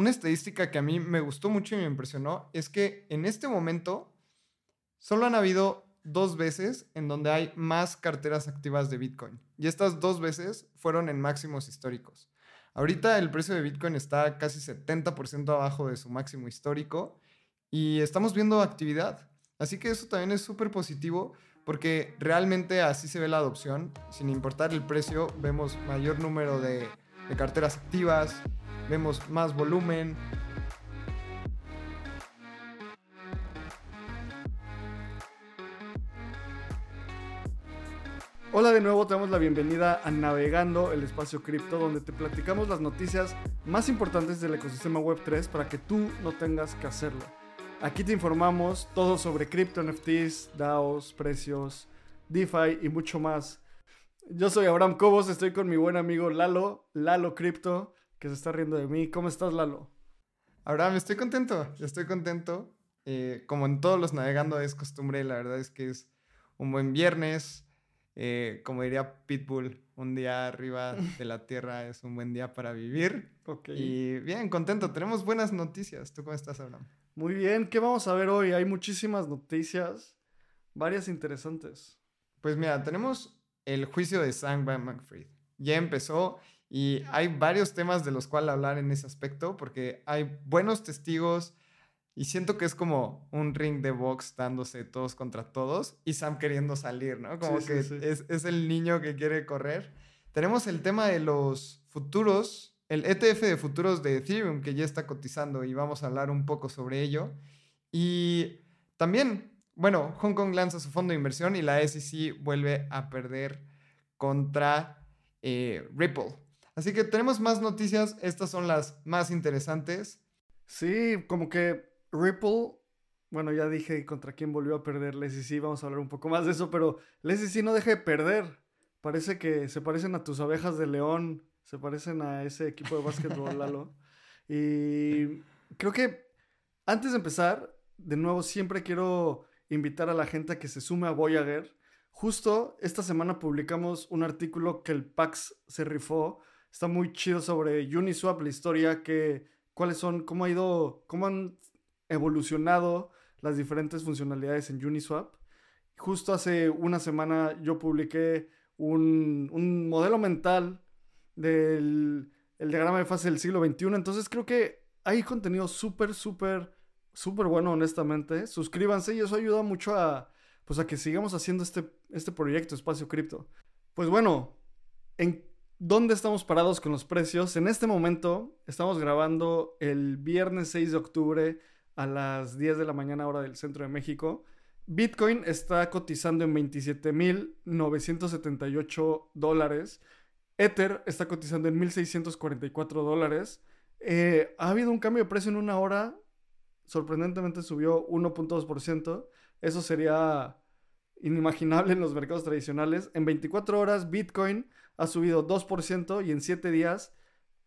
una estadística que a mí me gustó mucho y me impresionó es que en este momento solo han habido dos veces en donde hay más carteras activas de Bitcoin. Y estas dos veces fueron en máximos históricos. Ahorita el precio de Bitcoin está casi 70% abajo de su máximo histórico y estamos viendo actividad. Así que eso también es súper positivo porque realmente así se ve la adopción. Sin importar el precio, vemos mayor número de, de carteras activas, vemos más volumen, Hola de nuevo, te damos la bienvenida a Navegando el Espacio Cripto, donde te platicamos las noticias más importantes del ecosistema Web3 para que tú no tengas que hacerlo. Aquí te informamos todo sobre cripto, NFTs, DAOs, precios, DeFi y mucho más. Yo soy Abraham Cobos, estoy con mi buen amigo Lalo, Lalo Cripto, que se está riendo de mí. ¿Cómo estás, Lalo? Abraham, estoy contento, estoy contento. Eh, como en todos los navegando es costumbre, la verdad es que es un buen viernes eh, como diría Pitbull, un día arriba de la tierra es un buen día para vivir. Y bien, contento. Tenemos buenas noticias. ¿Tú cómo estás, Abraham? Muy bien. ¿Qué vamos a ver hoy? Hay muchísimas noticias, varias interesantes. Pues mira, tenemos el juicio de Sam McFreed. Ya empezó y hay varios temas de los cuales hablar en ese aspecto porque hay buenos testigos, y siento que es como un ring de box dándose todos contra todos y Sam queriendo salir, ¿no? Como que Es, el niño que quiere correr. Tenemos el tema de los futuros, el ETF de futuros de Ethereum que ya está cotizando y vamos a hablar un poco sobre ello. Y también, bueno, Hong Kong lanza su fondo de inversión y la SEC vuelve a perder contra eh, Ripple. Así que tenemos más noticias, estas son las más interesantes. Sí, como que Ripple, bueno, ya dije contra quién volvió a perder sí vamos a hablar un poco más de eso, pero sí no deja de perder. Parece que se parecen a tus abejas de león, se parecen a ese equipo de básquetbol, Lalo. Y creo que antes de empezar, de nuevo, siempre quiero invitar a la gente a que se sume a Voyager. Justo esta semana publicamos un artículo que el PAX se rifó. Está muy chido sobre Uniswap, la historia, que, cuáles son, cómo ha ido, cómo han evolucionado las diferentes funcionalidades en Uniswap. Justo hace una semana yo publiqué un, modelo mental del el diagrama de fase del siglo XXI. Entonces creo que hay contenido súper, súper, súper bueno, honestamente. Suscríbanse y eso ayuda mucho a, pues, a que sigamos haciendo este, este proyecto, Espacio Cripto. Pues bueno, ¿en dónde estamos parados con los precios? En este momento estamos grabando el viernes 6 de octubre a las 10 de la mañana hora del centro de México. Bitcoin está cotizando en 27.978 dólares. Ether está cotizando en 1.644 dólares. Eh, ha habido un cambio de precio en una hora. Sorprendentemente subió 1.2%. Eso sería inimaginable en los mercados tradicionales. En 24 horas Bitcoin ha subido 2% y en 7 días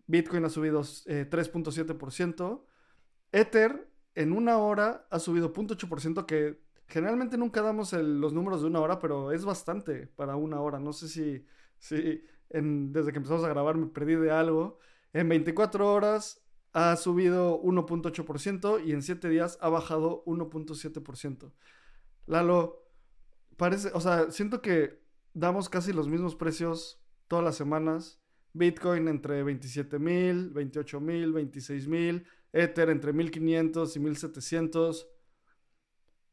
Bitcoin ha subido 3.7%. Eh, Ether en una hora ha subido 0.8%, que generalmente nunca damos los números de una hora, pero es bastante para una hora. No sé si, si desde que empezamos a grabar me perdí de algo. En 24 horas ha subido 1.8% y en 7 días ha bajado 1.7%. Lalo, parece, o sea, siento que damos casi los mismos precios todas las semanas. Bitcoin entre 27 mil, 28 mil, 26 mil. Ether entre 1500 y 1700.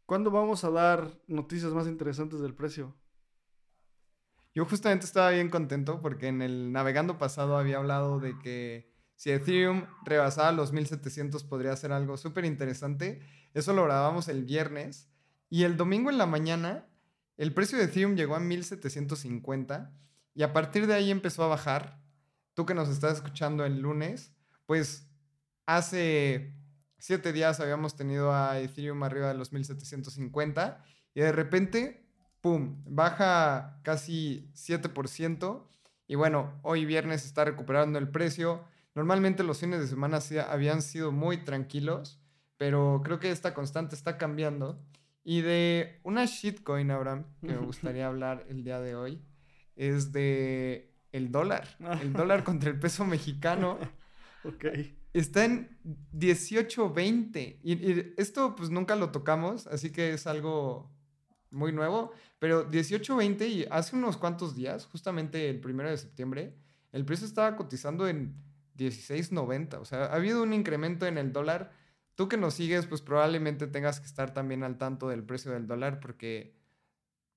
¿Cuándo vamos a dar noticias más interesantes del precio? Yo justamente estaba bien contento porque en el navegando pasado había hablado de que si Ethereum rebasaba los 1700 podría ser algo súper interesante. Eso lo grabamos el viernes. Y el domingo en la mañana el precio de Ethereum llegó a 1750 y a partir de ahí empezó a bajar. Tú que nos estás escuchando el lunes, pues Hace siete días habíamos tenido a Ethereum arriba de los 1750 y de repente, ¡pum!, baja casi 7%. Y bueno, hoy viernes está recuperando el precio. Normalmente los fines de semana habían sido muy tranquilos, pero creo que esta constante está cambiando. Y de una shitcoin, Abraham, que me gustaría hablar el día de hoy, es de el dólar. El dólar contra el peso mexicano. ok. está en 18.20. Y, y esto pues nunca lo tocamos, así que es algo muy nuevo. Pero 18.20 y hace unos cuantos días, justamente el primero de septiembre, el precio estaba cotizando en 16.90. O sea, ha habido un incremento en el dólar. Tú que nos sigues, pues probablemente tengas que estar también al tanto del precio del dólar porque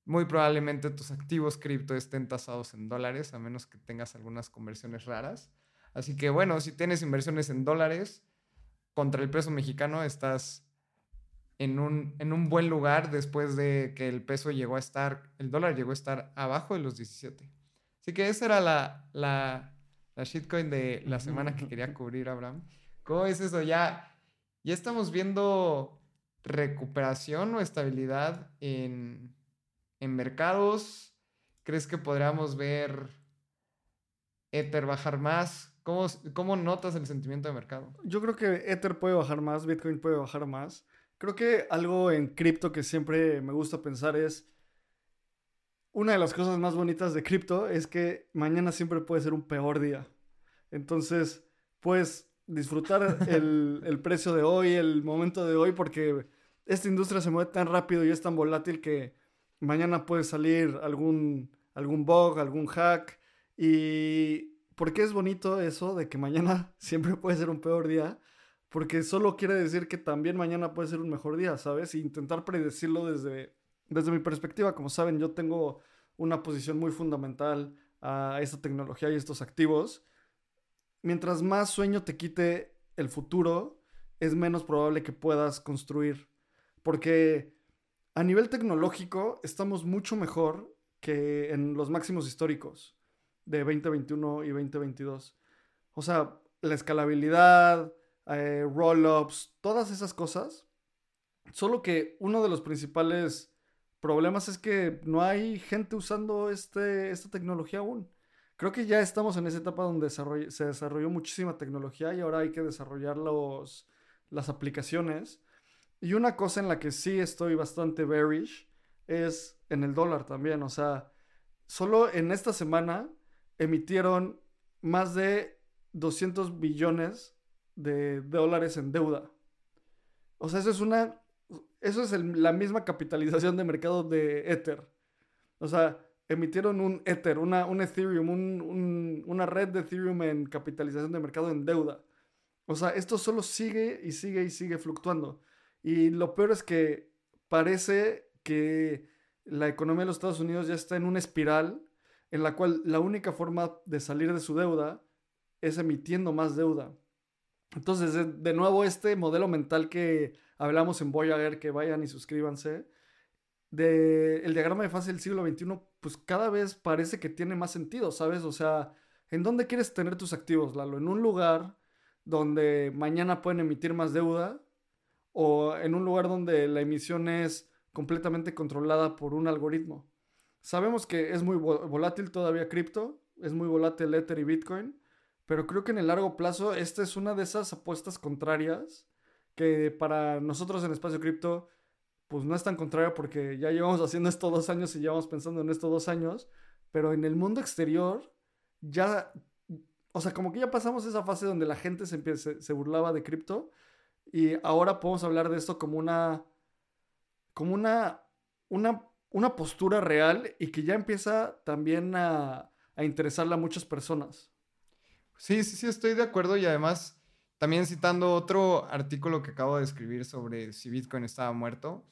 muy probablemente tus activos cripto estén tasados en dólares, a menos que tengas algunas conversiones raras. Así que bueno, si tienes inversiones en dólares contra el peso mexicano, estás en un, en un buen lugar después de que el peso llegó a estar, el dólar llegó a estar abajo de los 17. Así que esa era la, la, la shitcoin de la semana que quería cubrir, Abraham. ¿Cómo es eso? Ya, ya estamos viendo recuperación o estabilidad en, en mercados. ¿Crees que podríamos ver Ether bajar más? ¿Cómo, ¿Cómo notas el sentimiento de mercado? Yo creo que Ether puede bajar más, Bitcoin puede bajar más. Creo que algo en cripto que siempre me gusta pensar es, una de las cosas más bonitas de cripto es que mañana siempre puede ser un peor día. Entonces, puedes disfrutar el, el, precio de hoy, el momento de hoy, porque esta industria se mueve tan rápido y es tan volátil que mañana puede salir algún, algún bug, algún hack. ¿Y por qué es bonito eso de que mañana siempre puede ser un peor día? Porque solo quiere decir que también mañana puede ser un mejor día, ¿sabes? Intentar predecirlo desde, desde mi perspectiva. Como saben, yo tengo una posición muy fundamental a esta tecnología y estos activos. Mientras más sueño te quite el futuro, es menos probable que puedas construir. Porque a nivel tecnológico estamos mucho mejor que en los máximos históricos de 2021 y 2022. O sea, la escalabilidad, eh, roll-ups, todas esas cosas. Solo que uno de los principales problemas es que no hay gente usando este, esta tecnología aún. Creo que ya estamos en esa etapa donde se desarrolló muchísima tecnología y ahora hay que desarrollar los, las aplicaciones. Y una cosa en la que sí estoy bastante bearish es en el dólar también. O sea, solo en esta semana emitieron más de 200 billones de dólares en deuda. O sea, eso es una. Eso es la misma capitalización de mercado de Ether. O sea, emitieron un Ether, una, un Ethereum, una red de Ethereum en capitalización de mercado en deuda. O sea, esto solo sigue y sigue y sigue fluctuando. Y lo peor es que parece que la economía de los Estados Unidos ya está en una espiral en la cual la única forma de salir de su deuda es emitiendo más deuda. Entonces, de, nuevo, este modelo mental que hablamos en Voyager, que vayan y suscríbanse, de el diagrama de fase del siglo XXI, pues cada vez parece que tiene más sentido, ¿sabes? O sea, ¿en dónde quieres tener tus activos, Lalo? ¿En un lugar donde mañana pueden emitir más deuda? ¿O en un lugar donde la emisión es completamente controlada por un algoritmo? Sabemos que es muy volátil todavía cripto, es muy volátil Ether y Bitcoin, pero creo que en el largo plazo esta es una de esas apuestas contrarias que para nosotros en Espacio Cripto pues no es tan contraria porque ya llevamos haciendo esto dos años y llevamos pensando en esto dos años, pero en el mundo exterior ya, o sea, como que ya pasamos esa fase donde la gente se, se, burlaba de cripto y ahora podemos hablar de esto como una, como una, una, una postura real y que ya empieza también a, a interesarle a muchas personas. Sí, sí, sí, estoy de acuerdo y además también citando otro artículo que acabo de escribir sobre si Bitcoin estaba muerto,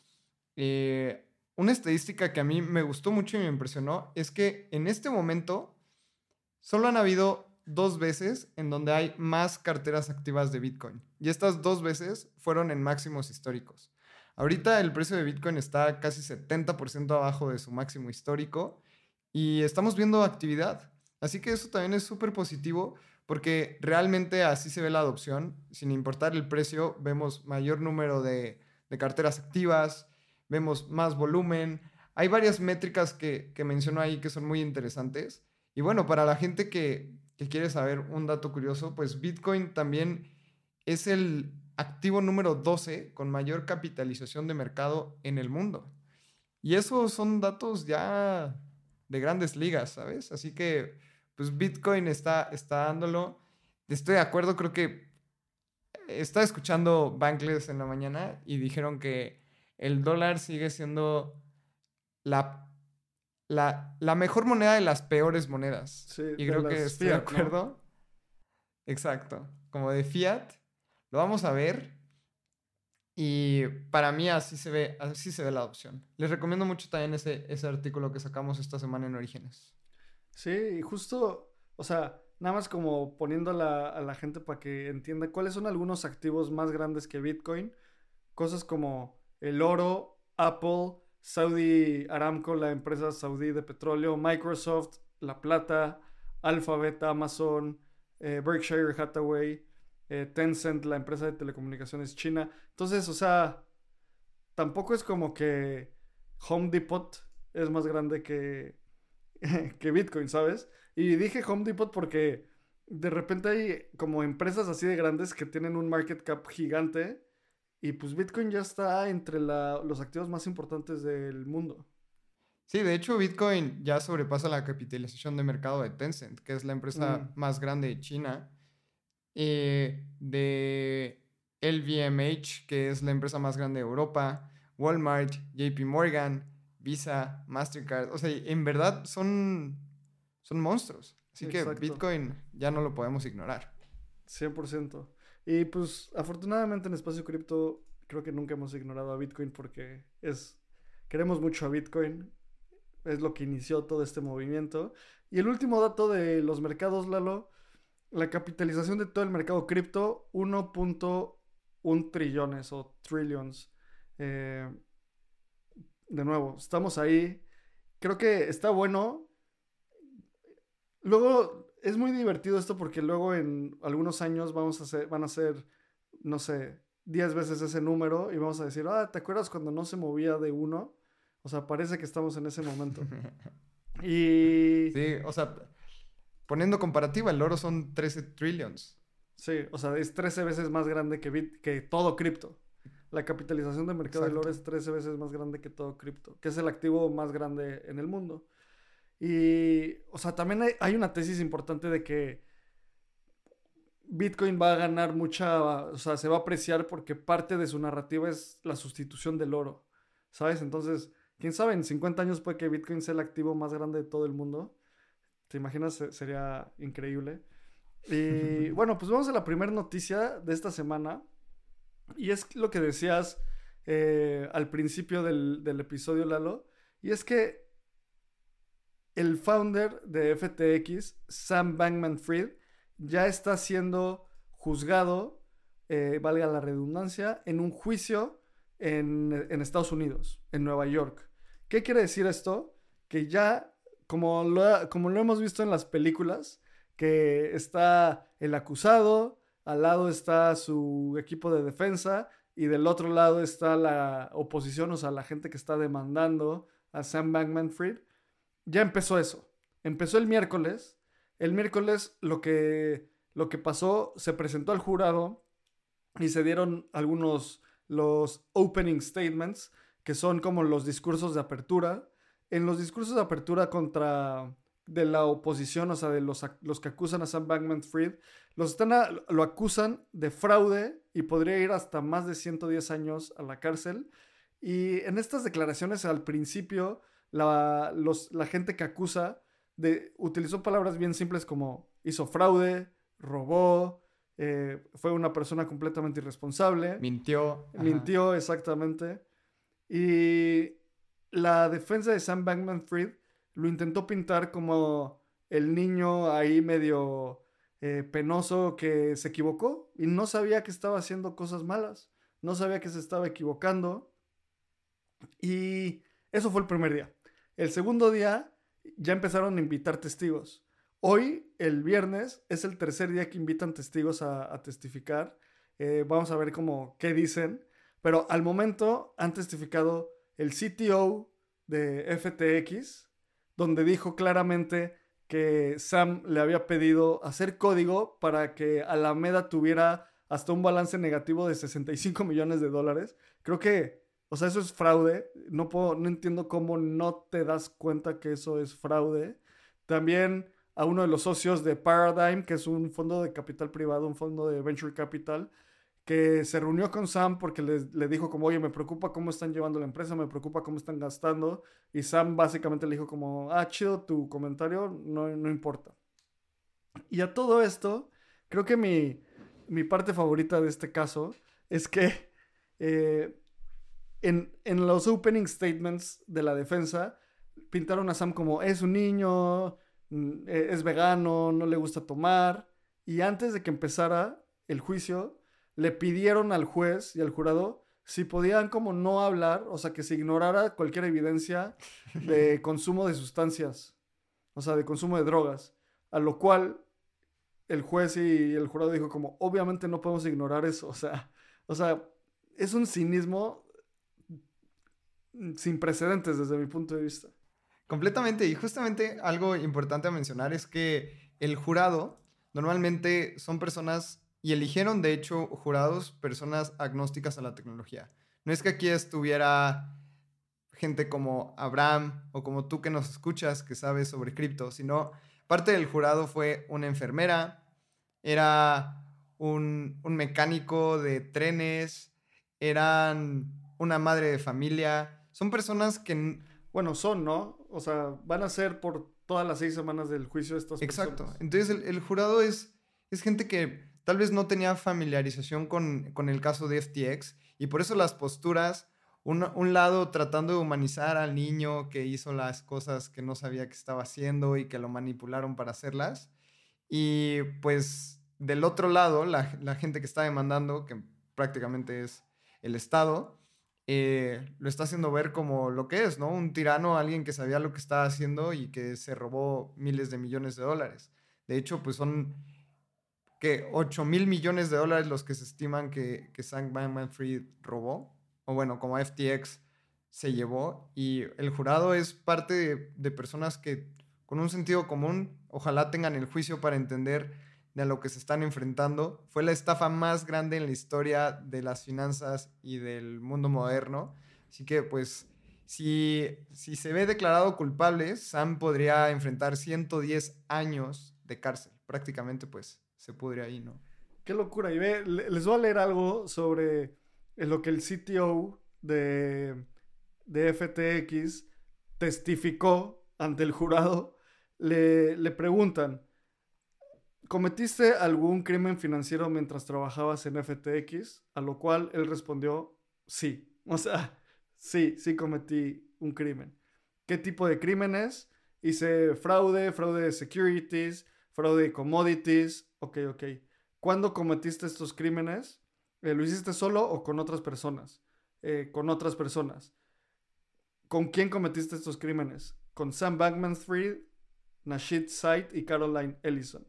eh, una estadística que a mí me gustó mucho y me impresionó es que en este momento solo han habido dos veces en donde hay más carteras activas de Bitcoin y estas dos veces fueron en máximos históricos. Ahorita el precio de Bitcoin está casi 70% abajo de su máximo histórico y estamos viendo actividad. Así que eso también es súper positivo porque realmente así se ve la adopción. Sin importar el precio, vemos mayor número de, carteras activas, vemos más volumen. Hay varias métricas que, que menciono ahí que son muy interesantes. Y bueno, para la gente que, que quiere saber un dato curioso, pues Bitcoin también es el activo número 12 con mayor capitalización de mercado en el mundo. Y esos son datos ya de grandes ligas, ¿sabes? Así que pues Bitcoin está, está dándolo. Estoy de acuerdo, creo que estaba escuchando Bankless en la mañana y dijeron que el dólar sigue siendo la, la, la mejor moneda de las peores monedas. Sí, y creo que estoy de acuerdo. Exacto. Como de fiat. Lo vamos a ver. Y para mí así se ve, así se ve la adopción. Les recomiendo mucho también ese, ese artículo que sacamos esta semana en Orígenes. Sí, y justo, o sea, nada más como poniendo la, a la gente para que entienda cuáles son algunos activos más grandes que Bitcoin. Cosas como el oro, Apple, Saudi Aramco, la empresa saudí de petróleo, Microsoft, La Plata, Alphabet, Amazon, eh, Berkshire Hathaway, eh, Tencent, la empresa de telecomunicaciones china. Entonces, o sea, tampoco es como que Home Depot es más grande que, que Bitcoin, ¿sabes? Y dije Home Depot porque de repente hay como empresas así de grandes que tienen un market cap gigante y pues Bitcoin ya está entre la- los activos más importantes del mundo. Sí, de hecho Bitcoin ya sobrepasa la capitalización de mercado de Tencent, que es la empresa Mm. más grande de China. eh, de LVMH, que es la empresa más grande de Europa. Walmart, JP Morgan, Visa, Mastercard. O sea, en verdad son, son monstruos. Así que. Bitcoin ya no lo podemos ignorar. 100%. Y pues afortunadamente en Espacio Cripto creo que nunca hemos ignorado a Bitcoin porque es queremos mucho a Bitcoin. Es lo que inició todo este movimiento. Y el último dato de los mercados, Lalo, la capitalización de todo el mercado cripto, 1.1 trillones o trillions. Eh, de nuevo, estamos ahí. Creo que está bueno. Luego es muy divertido esto porque luego en algunos años vamos a hacer, van a ser, no sé, 10 veces ese número y vamos a decir, ah, ¿te acuerdas cuando no se movía de uno? O sea, parece que estamos en ese momento. Y Sí, o sea, poniendo comparativa, el oro son 13 trillions. sí, o sea, es 13 veces más grande que, bit, que todo cripto. La capitalización de mercado del oro es 13 veces más grande que todo cripto, que es el activo más grande en el mundo. Y, o sea, también hay, hay una tesis importante de que Bitcoin va a ganar mucha, o sea, se va a apreciar porque parte de su narrativa es la sustitución del oro, ¿sabes? Entonces, quién sabe, en 50 años puede que Bitcoin sea el activo más grande de todo el mundo. ¿Te imaginas? Se- Sería increíble. Y bueno, pues vamos a la primera noticia de esta semana. Y es lo que decías eh, al principio del, del episodio, Lalo. Y es que el founder de FTX, Sam Bankman Fried, ya está siendo juzgado, eh, valga la redundancia, en un juicio en, Estados Unidos, en Nueva York. ¿Qué quiere decir esto? Que ya, como lo, como lo hemos visto en las películas, que está el acusado, al lado está su equipo de defensa y del otro lado está la oposición, o sea, la gente que está demandando a Sam Bankman Fried. Ya empezó eso. Empezó el miércoles. El miércoles lo que, lo que pasó, se presentó al jurado y se dieron algunos, los opening statements, que son como los discursos de apertura. En los discursos de apertura contra de la oposición, o sea, de los, los que acusan a Sam Bankman Fried, los están a- lo acusan de fraude y podría ir hasta más de 110 años a la cárcel. Y en estas declaraciones al principio, la, los- la gente que acusa de, utilizó palabras bien simples como hizo fraude, robó, eh, fue una persona completamente irresponsable. Mintió. ajá. Mintió exactamente. Y la defensa de Sam Bankman Fried lo intentó pintar como el niño ahí medio eh, penoso que se equivocó y no sabía que estaba haciendo cosas malas. No sabía que se estaba equivocando. Y eso fue el primer día. El segundo día ya empezaron a invitar testigos. Hoy, el viernes, es el tercer día que invitan testigos a, testificar. Eh, vamos a ver cómo, qué dicen. Pero al momento han testificado el CTO de FTX, donde dijo claramente que Sam le había pedido hacer código para que Alameda tuviera hasta un balance negativo de 65 millones de dólares. Creo que, o sea, eso es fraude. No, puedo, no entiendo cómo no te das cuenta que eso es fraude. También a uno de los socios de Paradigm, que es un fondo de capital privado, un fondo de venture capital, que se reunió con Sam porque le, le, dijo como, oye, me preocupa cómo están llevando la empresa, me preocupa cómo están gastando. Y Sam básicamente le dijo como, ah, chido, tu comentario no, no importa. Y a todo esto, creo que mi, mi parte favorita de este caso es que eh, en, en, los opening statements de la defensa pintaron a Sam como es un niño, mm, e, es vegano, no le gusta tomar. Y antes de que empezara el juicio, le pidieron al juez y al jurado si podían como no hablar, o sea, que se ignorara cualquier evidencia de consumo de sustancias, o sea, de consumo de drogas. A lo cual el juez y el jurado dijo como, obviamente no podemos ignorar eso, o sea, o sea, es un cinismo sin precedentes desde mi punto de vista. Completamente, y justamente algo importante a mencionar es que el jurado normalmente son personas, y eligieron de hecho jurados personas agnósticas a la tecnología. No es que aquí estuviera gente como Abraham o como tú que nos escuchas que sabes sobre cripto, sino parte del jurado fue una enfermera, era un, un mecánico de trenes, eran una madre de familia, son personas que... Bueno, son, ¿no? O sea, van a ser por todas las seis semanas del juicio estas Exacto. Entonces el, el, jurado es, es gente que tal vez no tenía familiarización con, con el caso de FTX y por eso las posturas, un, un, lado tratando de humanizar al niño que hizo las cosas que no sabía que estaba haciendo y que lo manipularon para hacerlas. Y pues del otro lado, la, la gente que está demandando, que prácticamente es el Estado, eh, lo está haciendo ver como lo que es, ¿no? Un tirano, alguien que sabía lo que estaba haciendo y que se robó miles de millones de dólares. De hecho, pues son que 8 mil millones de dólares los que se estiman que, que Sam Bankman-Fried robó, o bueno, como FTX se llevó, y el jurado es parte de personas que con un sentido común ojalá tengan el juicio para entender de a lo que se están enfrentando. Fue la estafa más grande en la historia de las finanzas y del mundo moderno. Así que, pues, si, si se ve declarado culpable, Sam podría enfrentar 110 años de cárcel. Prácticamente, pues, se pudre ahí, ¿no? Qué locura. Y ve, les voy a leer algo sobre lo que el CTO de, de FTX testificó ante el jurado. Le, le preguntan, ¿cometiste algún crimen financiero mientras trabajabas en FTX? A lo cual él respondió, sí. O sea, sí, sí cometí un crimen. ¿Qué tipo de crímenes? Hice fraude, fraude de securities, fraude de commodities. Ok, ok. ¿Cuándo cometiste estos crímenes? Eh, ¿Lo hiciste solo o con otras personas? Eh, con otras personas. ¿Con quién cometiste estos crímenes? Con Sam Bankman-Fried, Nashid Said y Caroline Ellison.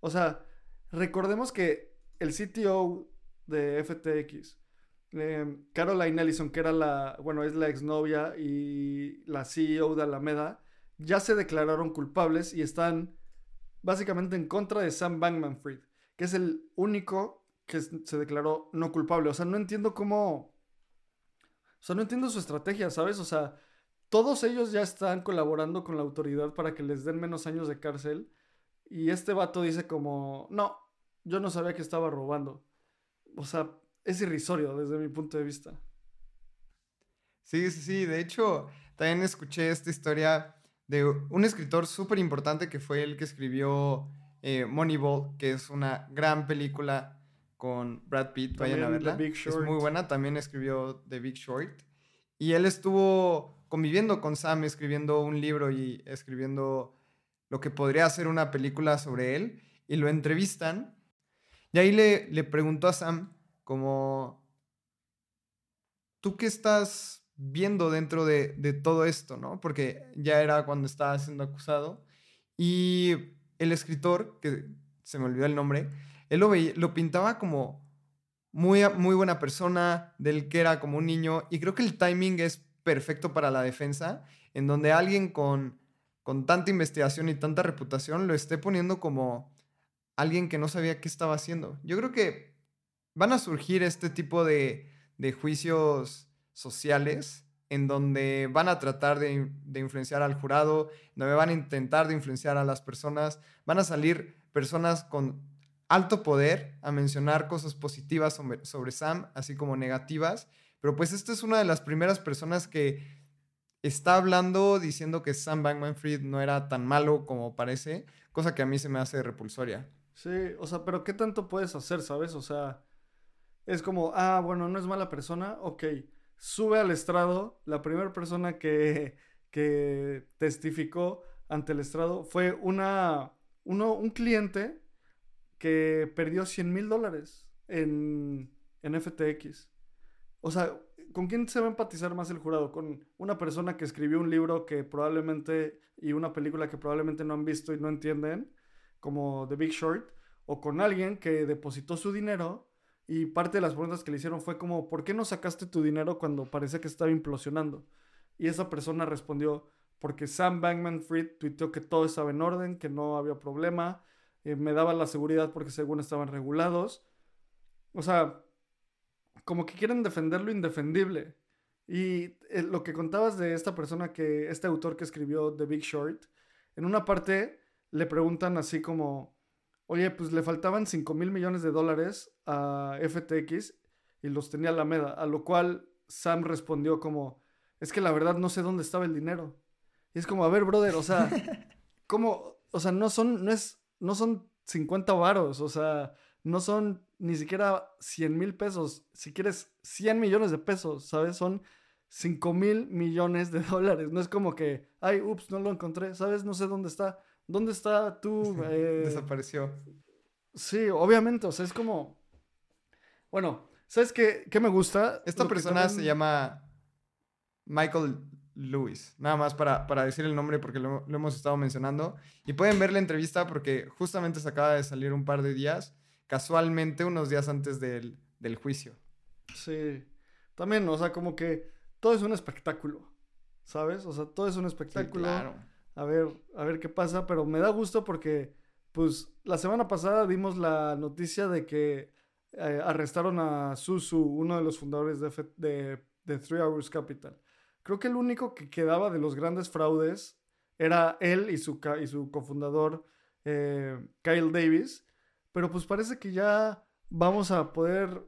O sea, recordemos que el CTO de FTX, em, Caroline Ellison, que era la, bueno, es la exnovia y la CEO de Alameda, ya se declararon culpables y están básicamente en contra de Sam Bankman Fried, que es el único que se declaró no culpable. O sea, no entiendo cómo... O sea, no entiendo su estrategia, ¿sabes? O sea, todos ellos ya están colaborando con la autoridad para que les den menos años de cárcel y este vato dice como, no, yo no sabía que estaba robando. O sea, es irrisorio desde mi punto de vista. Sí, sí, sí. De hecho, también escuché esta historia de un escritor súper importante que fue el que escribió eh, Moneyball, que es una gran película con Brad Pitt. Vayan a verla. Es muy buena. También escribió The Big Short. Y él estuvo conviviendo con Sam, escribiendo un libro y escribiendo lo que podría ser una película sobre él, y lo entrevistan. Y ahí le, le preguntó a Sam como, ¿tú qué estás viendo dentro de, de, todo esto, no? Porque ya era cuando estaba siendo acusado. Y el escritor, que se me olvidó el nombre, él lo, veía, lo pintaba como muy, muy buena persona, del que era como un niño. Y creo que el timing es perfecto para la defensa, en donde alguien con con tanta investigación y tanta reputación, lo esté poniendo como alguien que no sabía qué estaba haciendo. Yo creo que van a surgir este tipo de, juicios sociales en donde van a tratar de, influenciar al jurado, donde van a intentar de influenciar a las personas, van a salir personas con alto poder a mencionar cosas positivas sobre, sobre Sam, así como negativas. Pero pues esta es una de las primeras personas que está hablando diciendo que Sam Bankman Fried no era tan malo como parece, cosa que a mí se me hace repulsoria. Sí, o sea, pero ¿qué tanto puedes hacer, sabes? O sea, es como, ah, bueno, no es mala persona, ok, sube al estrado, la primera persona que, que testificó ante el estrado fue una, uno, un cliente que perdió 100 mil dólares en, en FTX. O sea, ¿con quién se va a empatizar más el jurado? ¿Con una persona que escribió un libro que probablemente y una película que probablemente no han visto y no entienden, como The Big Short, o con alguien que depositó su dinero y parte de las preguntas que le hicieron fue como, ¿por qué no sacaste tu dinero cuando parece que estaba implosionando? Y esa persona respondió, porque Sam Bankman Fried tuiteó que todo estaba en orden, que no había problema, eh, me daba la seguridad porque según estaban regulados. O sea, como que quieren defender lo indefendible. Y eh, lo que contabas de esta persona que, este autor que escribió The Big Short, en una parte le preguntan así como, oye, pues le faltaban 5 mil millones de dólares a FTX y los tenía Alameda, a lo cual Sam respondió como, es que la verdad no sé dónde estaba el dinero. Y es como, a ver, brother, o sea, ¿cómo? O sea, no son, no es, no son 50 varos, o sea, no son ni siquiera 100 mil pesos, si quieres 100 millones de pesos, ¿sabes? Son 5 mil millones de dólares. No es como que, ay, ups, no lo encontré, ¿sabes? No sé dónde está. ¿Dónde está tú? Eh? Desapareció. Sí, obviamente, o sea, es como... Bueno, ¿sabes qué, qué me gusta? Esta persona se llama Michael Lewis, nada más para, para decir el nombre porque lo, lo, hemos estado mencionando. Y pueden ver la entrevista porque justamente se acaba de salir un par de días casualmente unos días antes del, juicio. Sí. También, o sea, como que todo es un espectáculo, ¿sabes? O sea, todo es un espectáculo. claro. A ver, a ver qué pasa, pero me da gusto porque, pues, la semana pasada dimos la noticia de que eh, arrestaron a Susu, uno de los fundadores de, de, Three Hours Capital. Creo que el único que quedaba de los grandes fraudes era él y su, y su cofundador, eh, Kyle Davis, pero pues parece que ya vamos a poder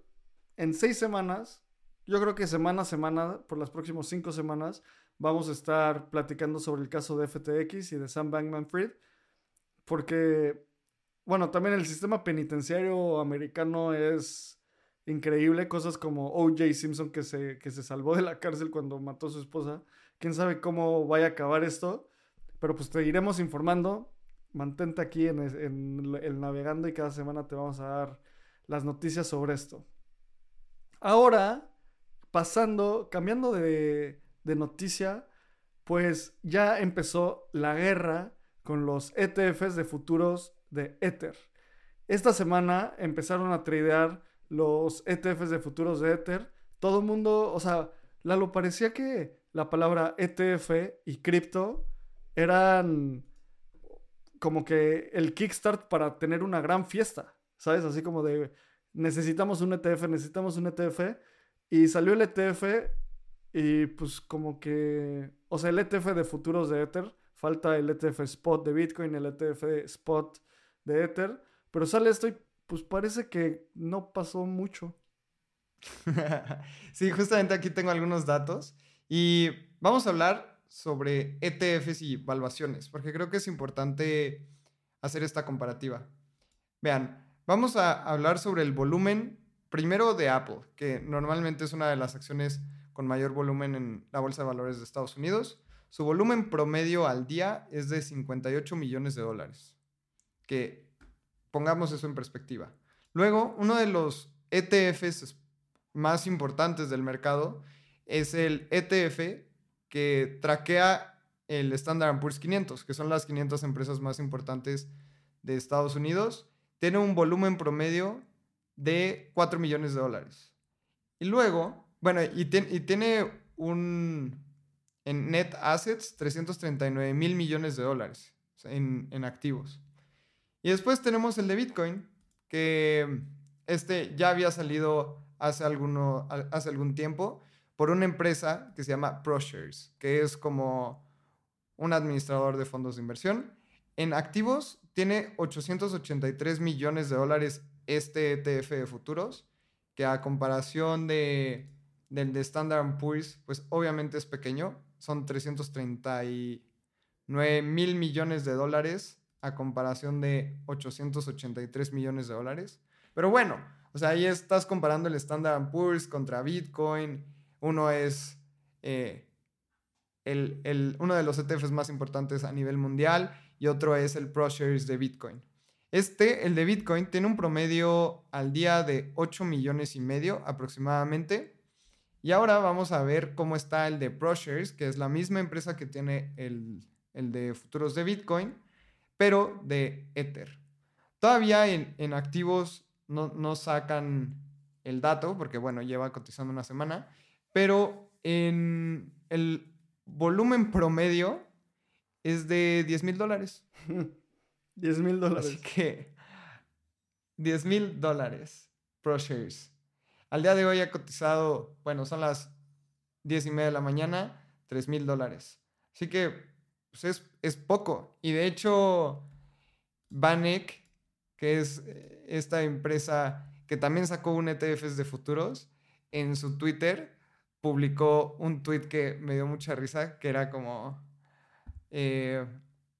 en seis semanas, yo creo que semana a semana, por las próximas cinco semanas, vamos a estar platicando sobre el caso de FTX y de Sam Bankman Fried. Porque, bueno, también el sistema penitenciario americano es increíble. Cosas como O.J. Simpson que se, que se salvó de la cárcel cuando mató a su esposa. Quién sabe cómo vaya a acabar esto. Pero pues te iremos informando mantente aquí en, el navegando y cada semana te vamos a dar las noticias sobre esto. Ahora, pasando, cambiando de, de noticia, pues ya empezó la guerra con los ETFs de futuros de Ether. Esta semana empezaron a tradear los ETFs de futuros de Ether. Todo el mundo, o sea, Lalo, parecía que la palabra ETF y cripto eran como que el kickstart para tener una gran fiesta, ¿sabes? Así como de, necesitamos un ETF, necesitamos un ETF. Y salió el ETF y pues como que, o sea, el ETF de futuros de Ether, falta el ETF spot de Bitcoin, el ETF spot de Ether, pero sale esto y pues parece que no pasó mucho. sí, justamente aquí tengo algunos datos y vamos a hablar sobre ETFs y valuaciones, porque creo que es importante hacer esta comparativa. Vean, vamos a hablar sobre el volumen primero de Apple, que normalmente es una de las acciones con mayor volumen en la Bolsa de Valores de Estados Unidos. Su volumen promedio al día es de 58 millones de dólares, que pongamos eso en perspectiva. Luego, uno de los ETFs más importantes del mercado es el ETF que traquea el Standard Poor's 500, que son las 500 empresas más importantes de Estados Unidos. Tiene un volumen promedio de 4 millones de dólares. Y luego, bueno, y, tiene un, en net assets, 339 mil millones de dólares en, en, activos. Y después tenemos el de Bitcoin, que este ya había salido hace, alguno, hace algún tiempo por una empresa que se llama ProShares, que es como un administrador de fondos de inversión. En activos tiene 883 millones de dólares este ETF de futuros, que a comparación de, del de Standard Poor's, pues obviamente es pequeño, son 339 mil millones de dólares a comparación de 883 millones de dólares. Pero bueno, o sea, ahí estás comparando el Standard Poor's contra Bitcoin. Uno es eh, el, uno de los ETFs más importantes a nivel mundial y otro es el ProShares de Bitcoin. Este, el de Bitcoin, tiene un promedio al día de 8 millones y medio aproximadamente. Y ahora vamos a ver cómo está el de ProShares, que es la misma empresa que tiene el, de futuros de Bitcoin, pero de Ether. Todavía en, activos no, no, sacan el dato, porque bueno, lleva cotizando una semana, pero en el volumen promedio es de 10 mil dólares. 10 mil dólares. Así que 10 mil dólares ProShares. Al día de hoy ha cotizado, bueno, son las 10 y media de la mañana, 3 mil dólares. Así que pues es, es, poco. Y de hecho, Vanek, que es eh, esta empresa que también sacó un ETF de futuros, en su Twitter publicó un tweet que me dio mucha risa, que era como eh,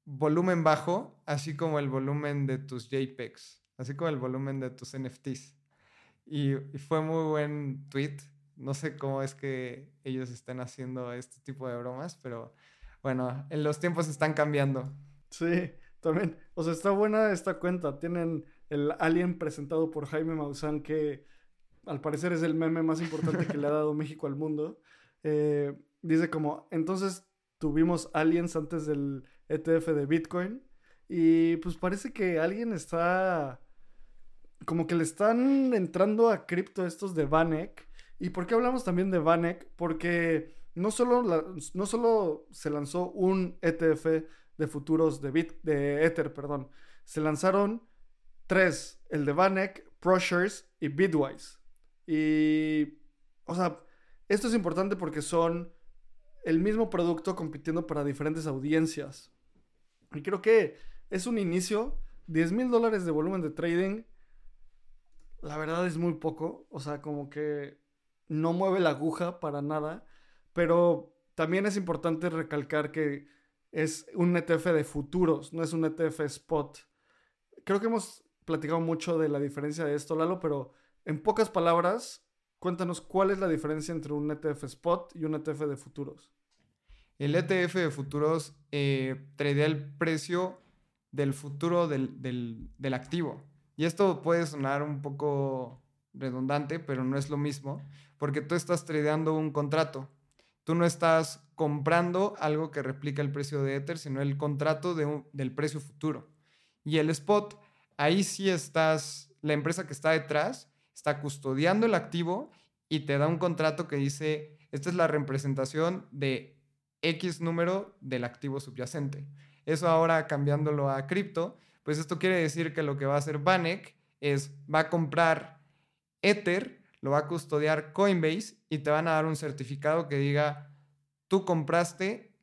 volumen bajo, así como el volumen de tus JPEGs, así como el volumen de tus NFTs. Y, fue muy buen tweet. No sé cómo es que ellos estén haciendo este tipo de bromas, pero bueno, en los tiempos están cambiando. Sí, también. O sea, está buena esta cuenta. Tienen el alien presentado por Jaime Maussan que al parecer es el meme más importante que le ha dado México al mundo. Eh, dice como, entonces tuvimos aliens antes del ETF de Bitcoin y pues parece que alguien está como que le están entrando a cripto estos de Vanek. ¿Y por qué hablamos también de Vanek? Porque no solo, no solo se lanzó un ETF de futuros de, Bit, de Ether, perdón. Se lanzaron tres, el de Vanek, ProShares y Bitwise. Y, o sea, esto es importante porque son el mismo producto compitiendo para diferentes audiencias. Y creo que es un inicio. 10 mil dólares de volumen de trading, la verdad es muy poco. O sea, como que no mueve la aguja para nada. Pero también es importante recalcar que es un ETF de futuros, no es un ETF spot. Creo que hemos platicado mucho de la diferencia de esto, Lalo, pero en pocas palabras, cuéntanos cuál es la diferencia entre un ETF spot y un ETF de futuros. El ETF de futuros eh, tradea el precio del futuro del, del, activo. Y esto puede sonar un poco redundante, pero no es lo mismo, porque tú estás tradeando un contrato. Tú no estás comprando algo que replica el precio de Ether, sino el contrato de del precio futuro. Y el spot, ahí sí estás, la empresa que está detrás está custodiando el activo y te da un contrato que dice, esta es la representación de X número del activo subyacente. Eso ahora cambiándolo a cripto, pues esto quiere decir que lo que va a hacer Banek es, va a comprar Ether, lo va a custodiar Coinbase y te van a dar un certificado que diga, tú compraste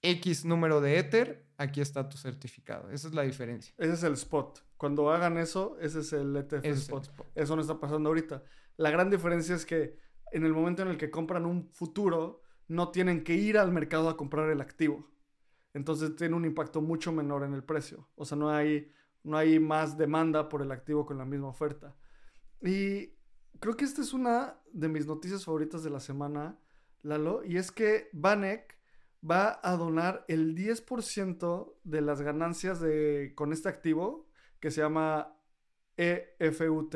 X número de Ether, aquí está tu certificado. Esa es la diferencia. Ese es el spot. Cuando hagan eso, ese es el ETF spot. Eso no está pasando ahorita. La gran diferencia es que en el momento en el que compran un futuro, no tienen que ir al mercado a comprar el activo. Entonces tiene un impacto mucho menor en el precio. O sea, no hay, no hay más demanda por el activo con la misma oferta. Y creo que esta es una de mis noticias favoritas de la semana, Lalo, y es que Banek va a donar el 10% de las ganancias de, con este activo que se llama EFUT,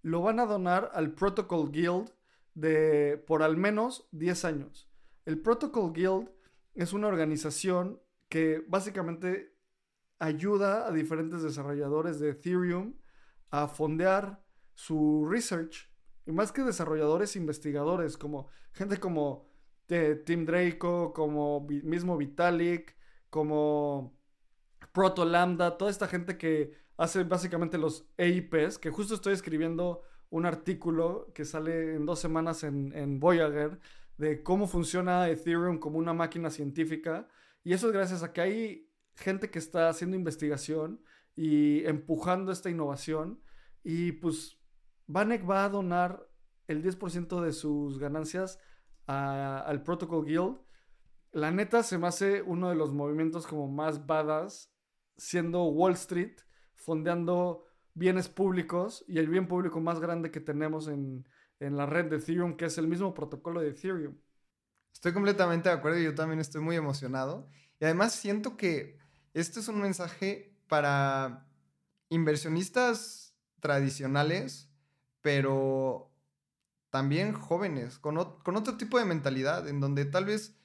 lo van a donar al Protocol Guild de por al menos 10 años. El Protocol Guild es una organización que básicamente ayuda a diferentes desarrolladores de Ethereum a fondear su research. Y más que desarrolladores, investigadores, como gente como de Tim Draco, como mismo Vitalik, como Proto Lambda, toda esta gente que hace básicamente los EIPs, que justo estoy escribiendo un artículo que sale en dos semanas en, en Voyager de cómo funciona Ethereum como una máquina científica. Y eso es gracias a que hay gente que está haciendo investigación y empujando esta innovación. Y pues Vanek va a donar el 10% de sus ganancias al Protocol Guild. La neta se me hace uno de los movimientos como más badass, siendo Wall Street, fondeando bienes públicos y el bien público más grande que tenemos en, en la red de Ethereum, que es el mismo protocolo de Ethereum. Estoy completamente de acuerdo y yo también estoy muy emocionado. Y además siento que este es un mensaje para inversionistas tradicionales, pero también jóvenes, con, con, otro tipo de mentalidad, en donde tal vez,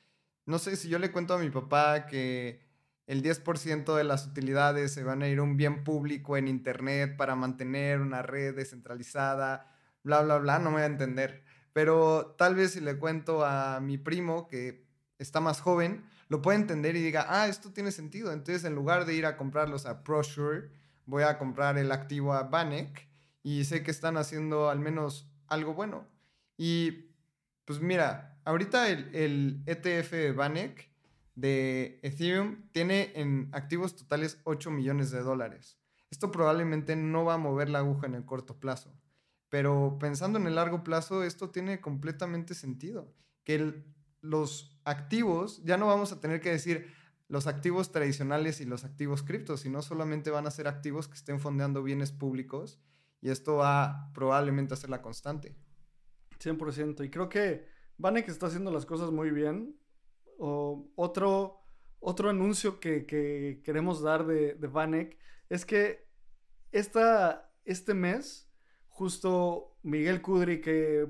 no sé, si yo le cuento a mi papá que el 10% de las utilidades se van a ir a un bien público en Internet para mantener una red descentralizada, bla, bla, bla, no me va a entender. Pero tal vez si le cuento a mi primo que está más joven, lo puede entender y diga, ah, esto tiene sentido. Entonces, en lugar de ir a comprarlos a ProSure, voy a comprar el activo a Banek y sé que están haciendo al menos algo bueno. Y pues mira, ahorita el, el ETF Banek de Ethereum tiene en activos totales 8 millones de dólares. Esto probablemente no va a mover la aguja en el corto plazo. Pero pensando en el largo plazo, esto tiene completamente sentido. Que los activos, ya no vamos a tener que decir los activos tradicionales y los activos criptos, sino solamente van a ser activos que estén fondeando bienes públicos y esto va probablemente a ser la constante. 100%. Y creo que Vanek está haciendo las cosas muy bien. Otro, otro anuncio que, queremos dar de, de Vanek es que esta, este mes justo Miguel Kudri, que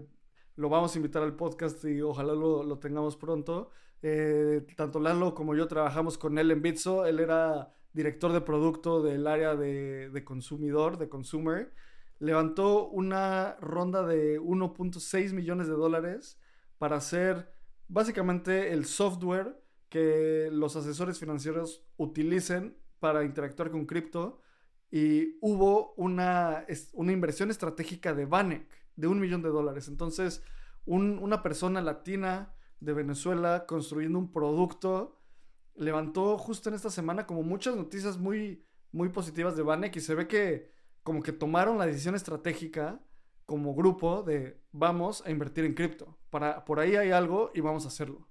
lo vamos a invitar al podcast y ojalá lo, tengamos pronto. Eh, tanto Lalo como yo trabajamos con él en Bitso. Él era director de producto del área de, consumidor, de consumer. Levantó una ronda de 1.6 millones de dólares para hacer básicamente el software que los asesores financieros utilicen para interactuar con cripto y hubo una, una inversión estratégica de Vanek de un millón de dólares. Entonces, una persona latina de Venezuela construyendo un producto levantó justo en esta semana como muchas noticias muy, muy positivas de Vanek y se ve que como que tomaron la decisión estratégica como grupo de vamos a invertir en cripto. Para, por ahí hay algo y vamos a hacerlo.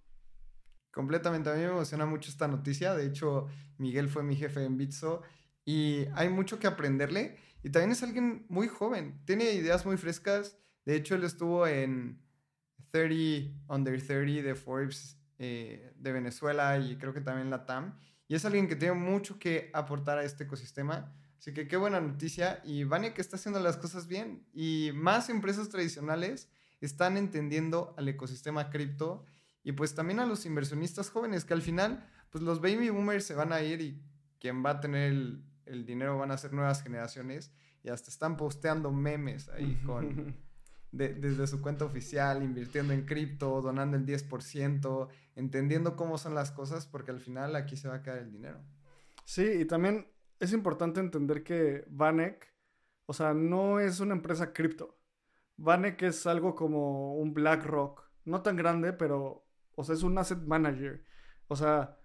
Completamente, a mí me emociona mucho esta noticia. De hecho, Miguel fue mi jefe en Bitso y hay mucho que aprenderle. Y también es alguien muy joven, tiene ideas muy frescas. De hecho, él estuvo en 30 Under 30 de Forbes eh, de Venezuela y creo que también la TAM. Y es alguien que tiene mucho que aportar a este ecosistema. Así que qué buena noticia. Y Vania que está haciendo las cosas bien. Y más empresas tradicionales están entendiendo al ecosistema cripto y pues también a los inversionistas jóvenes que al final pues los baby boomers se van a ir y quien va a tener el, el dinero van a ser nuevas generaciones y hasta están posteando memes ahí con desde su cuenta oficial, invirtiendo en cripto, donando el 10%, entendiendo cómo son las cosas porque al final aquí se va a caer el dinero. Sí, y también es importante entender que Vanek, o sea, no es una empresa cripto. Vanek es algo como un BlackRock, no tan grande, pero, o sea, es un asset manager. O sea,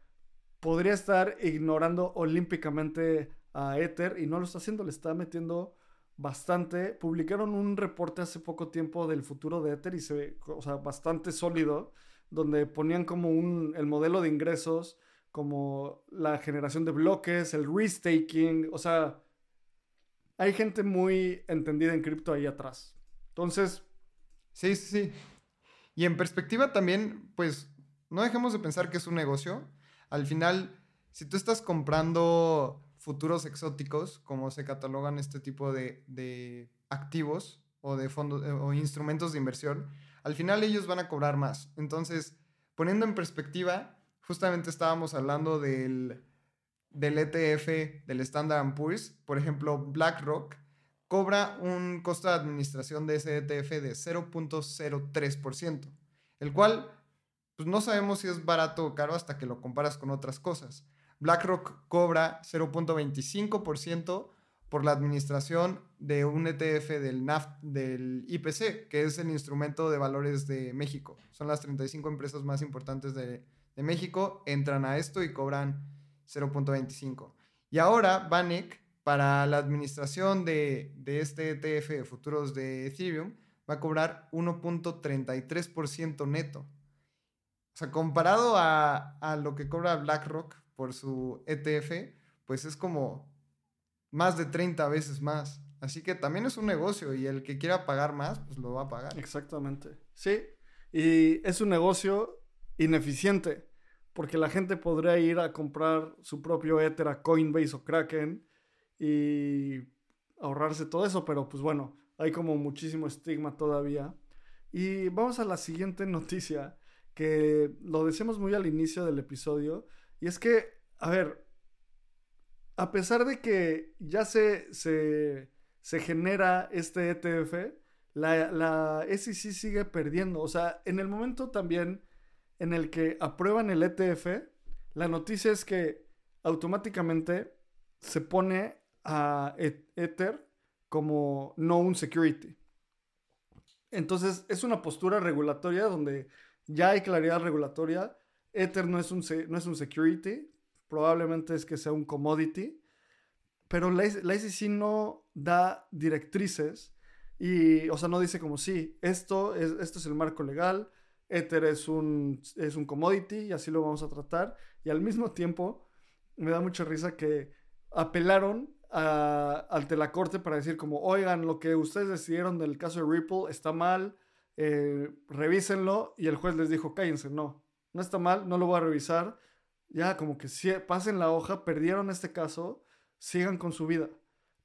podría estar ignorando olímpicamente a Ether y no lo está haciendo, le está metiendo bastante. Publicaron un reporte hace poco tiempo del futuro de Ether y se ve, o sea, bastante sólido, donde ponían como un, el modelo de ingresos, como la generación de bloques, el restaking, o sea, hay gente muy entendida en cripto ahí atrás. Entonces... Sí, sí, sí. Y en perspectiva también, pues, no dejemos de pensar que es un negocio. Al final, si tú estás comprando futuros exóticos, como se catalogan este tipo de, activos o de fondos o instrumentos de inversión, al final ellos van a cobrar más. Entonces, poniendo en perspectiva, justamente estábamos hablando del, del ETF del Standard Poor's, por ejemplo, BlackRock cobra un costo de administración de ese ETF de 0.03%, el cual pues no sabemos si es barato o caro hasta que lo comparas con otras cosas. BlackRock cobra 0.25% por la administración de un ETF del, NAF, del IPC, que es el instrumento de valores de México. Son las 35 empresas más importantes de, México, entran a esto y cobran 0.25. Y ahora Vanek para la administración de, este ETF de futuros de Ethereum va a cobrar 1.33% neto. O sea, comparado a, a, lo que cobra BlackRock por su ETF, pues es como más de 30 veces más. Así que también es un negocio y el que quiera pagar más, pues lo va a pagar. Exactamente. Sí. Y es un negocio ineficiente porque la gente podría ir a comprar su propio Ether a Coinbase o Kraken y ahorrarse todo eso, pero pues bueno, hay como muchísimo estigma todavía. Y vamos a la siguiente noticia, que lo decimos muy al inicio del episodio, y es que, a ver, a pesar de que ya se, se, se genera este ETF, la, la SEC sigue perdiendo. O sea, en el momento también en el que aprueban el ETF, la noticia es que automáticamente se pone a e-, Ether como no un security. Entonces es una postura regulatoria donde ya hay claridad regulatoria. Ether no es un, no es un security, probablemente es que sea un commodity, pero la, la SEC no da directrices y, o sea, no dice como, sí, esto es, esto es el marco legal, Ether es un, es un commodity y así lo vamos a tratar. Y al mismo tiempo, me da mucha risa que apelaron a, ante la corte para decir como, oigan, lo que ustedes decidieron del caso de Ripple está mal, eh, revísenlo. Y el juez les dijo, cállense, no, no está mal, no lo voy a revisar. Ya, como que si, pasen la hoja, perdieron este caso, sigan con su vida.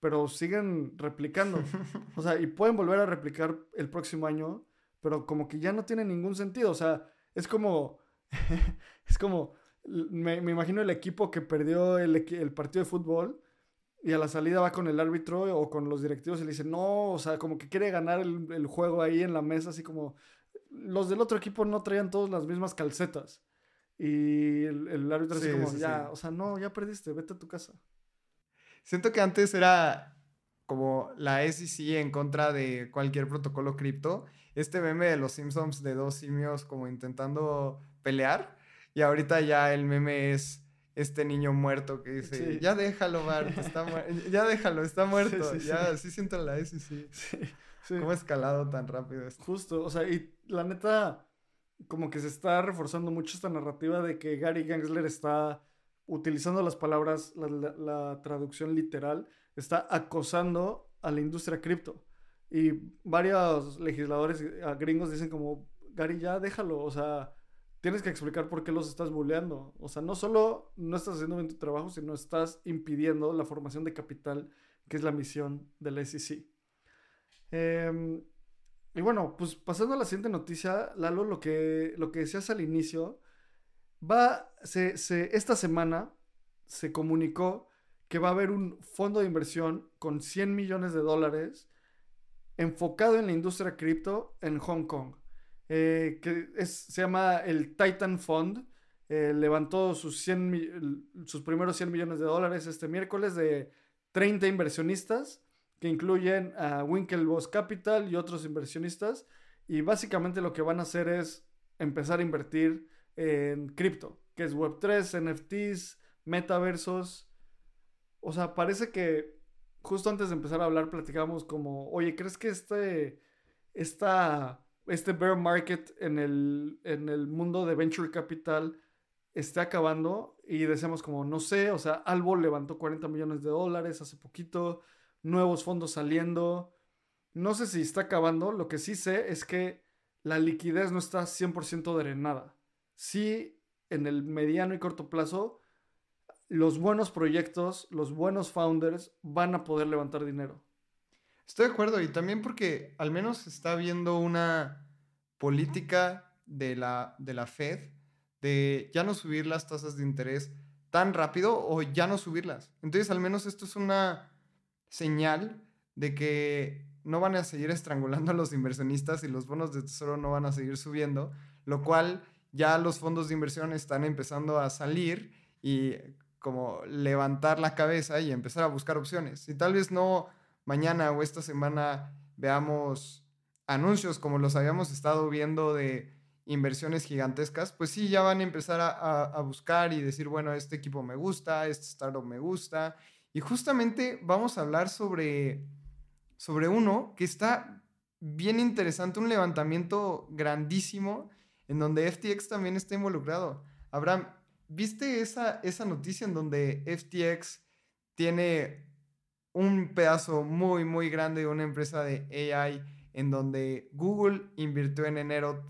Pero siguen replicando. O sea, y pueden volver a replicar el próximo año pero como que ya no tiene ningún sentido. O sea, es como, es como, me, imagino el equipo que perdió el, el, partido de fútbol y a la salida va con el árbitro o con los directivos y le dice, no, o sea, como que quiere ganar el, el juego ahí en la mesa, así como, los del otro equipo no traían todas las mismas calcetas. Y el, árbitro dice como, ya, o sea, no, ya perdiste, vete a tu casa. Siento que antes era como la SEC en contra de cualquier protocolo cripto este meme de los Simpsons de dos simios como intentando pelear. Y ahorita ya el meme es este niño muerto que dice, ya déjalo, Bart, está ya déjalo, está muerto. ya, sí siento la S, sí. ¿Cómo ha escalado tan rápido esto? Justo, o sea, y la neta, como que se está reforzando mucho esta narrativa de que Gary Gangsler está utilizando las palabras, la traducción literal, está acosando a la industria cripto. Y varios legisladores eh, gringos dicen como, Gary, ya déjalo, o sea, tienes que explicar por qué los estás bulleando. O sea, no solo no estás haciendo bien tu trabajo, sino estás impidiendo la formación de capital, que es la misión del SEC. Em, y bueno, pues pasando a la siguiente noticia, Lalo, lo que, lo que decías al inicio, va, se, esta semana se comunicó que va a haber un fondo de inversión con 100 millones de dólares enfocado en la industria cripto en Hong Kong, eh, que se llama el Titan Fund. Eh, levantó sus, 100, sus primeros 100 millones de dólares este miércoles de 30 inversionistas, que incluyen a Winklevoss Capital y otros inversionistas. Y básicamente lo que van a hacer es empezar a invertir en cripto, que es Web3, NFTs, metaversos. O sea, parece que justo antes de empezar a hablar platicábamos como, oye, ¿crees que este, esta, este bear market en el, en el mundo de venture capital esté acabando? Y decíamos como, no sé, o sea, Albo levantó 40 millones de dólares hace poquito, nuevos fondos saliendo. No sé si está acabando, lo que sí sé es que la liquidez no está 100% drenada. Sí, en el mediano y corto plazo los buenos proyectos, los buenos founders van a poder levantar dinero. Estoy de acuerdo y también porque al menos está viendo una política de la, de la Fed de ya no subir las tasas de interés tan rápido o ya no subirlas. Entonces al menos esto es una señal de que no van a seguir estrangulando a los inversionistas y los bonos de tesoro no van a seguir subiendo, lo cual ya los fondos de inversión están empezando a salir y como levantar la cabeza y empezar a buscar opciones. Y tal vez no mañana o esta semana veamos anuncios como los habíamos estado viendo de inversiones gigantescas, pues sí, ya van a empezar a, buscar y decir, bueno, este equipo me gusta, este startup me gusta, y justamente vamos a hablar sobre, sobre uno que está bien interesante, un levantamiento grandísimo en donde FTX también está involucrado. Abraham, ¿viste esa, esa noticia en donde FTX tiene un pedazo muy, muy grande de una empresa de AI en donde Google invirtió en enero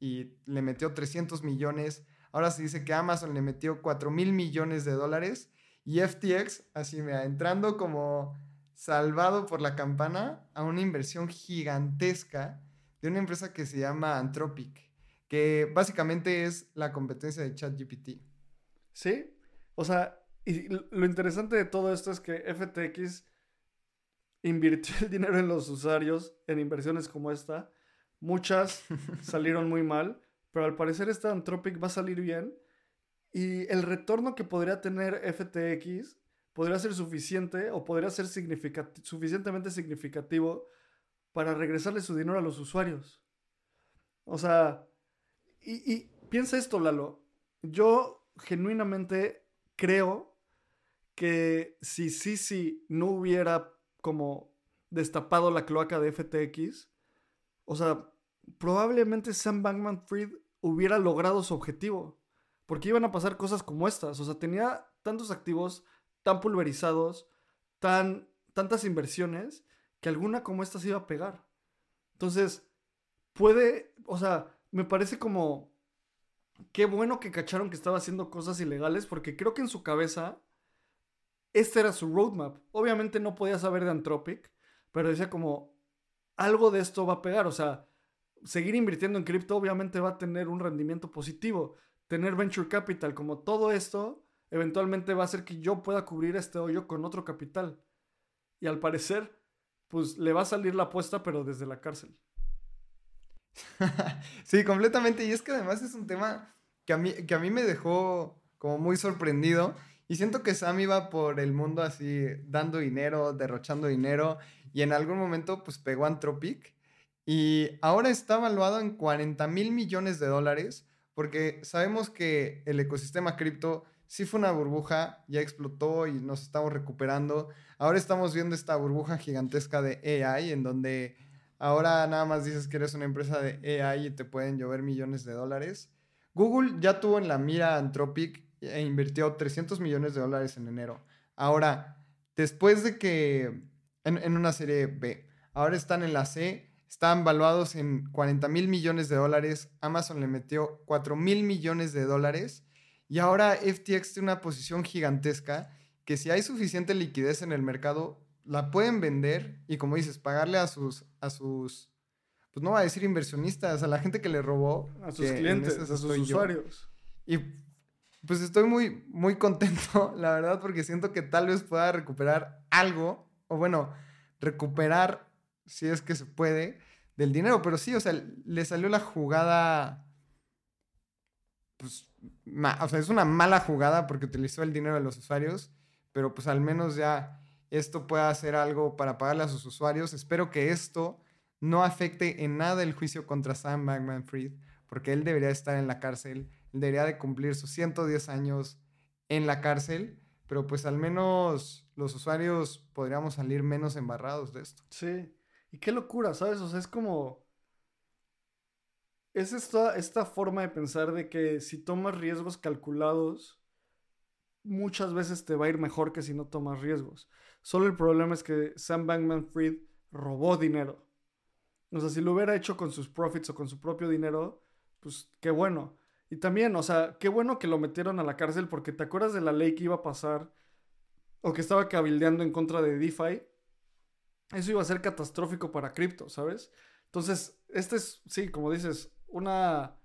y le metió 300 millones. Ahora se dice que Amazon le metió 4 mil millones de dólares y FTX, así me entrando como salvado por la campana a una inversión gigantesca de una empresa que se llama Anthropic, que básicamente es la competencia de ChatGPT. Sí, o sea, y lo interesante de todo esto es que FTX invirtió el dinero en los usuarios en inversiones como esta Muchas salieron muy mal, pero al parecer esta Anthropic va a salir bien. Y el retorno que podría tener FTX podría ser suficiente o podría ser suficientemente significativo para regresarle su dinero a los usuarios. O sea, y, y piensa esto, Lalo. Yo genuinamente creo que si Sisi no hubiera como destapado la cloaca de FTX, o sea, probablemente Sam Bankman Fried hubiera logrado su objetivo. Porque iban a pasar cosas como estas. O sea, tenía tantos activos tan pulverizados, tan, tantas inversiones, que alguna como esta se iba a pegar. Entonces, puede, o sea, me parece como, qué bueno que cacharon que estaba haciendo cosas ilegales, porque creo que en su cabeza, este era su roadmap. Obviamente no podía saber de Anthropic, pero decía como, algo de esto va a pegar. O sea, seguir invirtiendo en cripto obviamente va a tener un rendimiento positivo. Tener venture capital como todo esto, eventualmente va a hacer que yo pueda cubrir este hoyo con otro capital. Y al parecer, pues le va a salir la apuesta, pero desde la cárcel. sí, completamente. Y es que además es un tema que a mí, que a mí me dejó como muy sorprendido. Y siento que Sam iba por el mundo así, dando dinero, derrochando dinero. Y en algún momento, pues pegó Anthropic. Y ahora está valuado en 40 mil millones de dólares, porque sabemos que el ecosistema cripto sí fue una burbuja, ya explotó y nos estamos recuperando. Ahora estamos viendo esta burbuja gigantesca de AI, en donde ahora nada más dices que eres una empresa de AI y te pueden llover millones de dólares. Google ya tuvo en la mira Anthropic e invirtió 300 millones de dólares en enero. Ahora, después de que, en, en una serie B, ahora están en la C están valuados en 40 mil millones de dólares. Amazon le metió 4 mil millones de dólares. Y ahora FTX tiene una posición gigantesca que si hay suficiente liquidez en el mercado, la pueden vender y como dices, pagarle a sus, a sus, pues no va a decir inversionistas, a la gente que le robó. A sus clientes, a sus usuarios. Y pues estoy muy, muy contento, la verdad, porque siento que tal vez pueda recuperar algo, o bueno, recuperar si es que se puede, del dinero. Pero sí, o sea, le salió la jugada. Pues, o sea, es una mala jugada porque utilizó el dinero de los usuarios, pero pues al menos ya esto pueda hacer algo para pagarle a sus usuarios. Espero que esto no afecte en nada el juicio contra Sam Bankman Fried, porque él debería estar en la cárcel, él debería de cumplir sus 110 años en la cárcel, pero pues al menos los usuarios podríamos salir menos embarrados de esto. Sí. Y qué locura, ¿sabes? O sea, es como... Es esta, esta forma de pensar de que si tomas riesgos calculados, muchas veces te va a ir mejor que si no tomas riesgos. Solo el problema es que Sam Bankman Fried robó dinero. O sea, si lo hubiera hecho con sus profits o con su propio dinero, pues qué bueno. Y también, o sea, qué bueno que lo metieron a la cárcel porque te acuerdas de la ley que iba a pasar o que estaba cabildeando en contra de DeFi eso iba a ser catastrófico para cripto, ¿sabes? Entonces, este es, sí, como dices, una...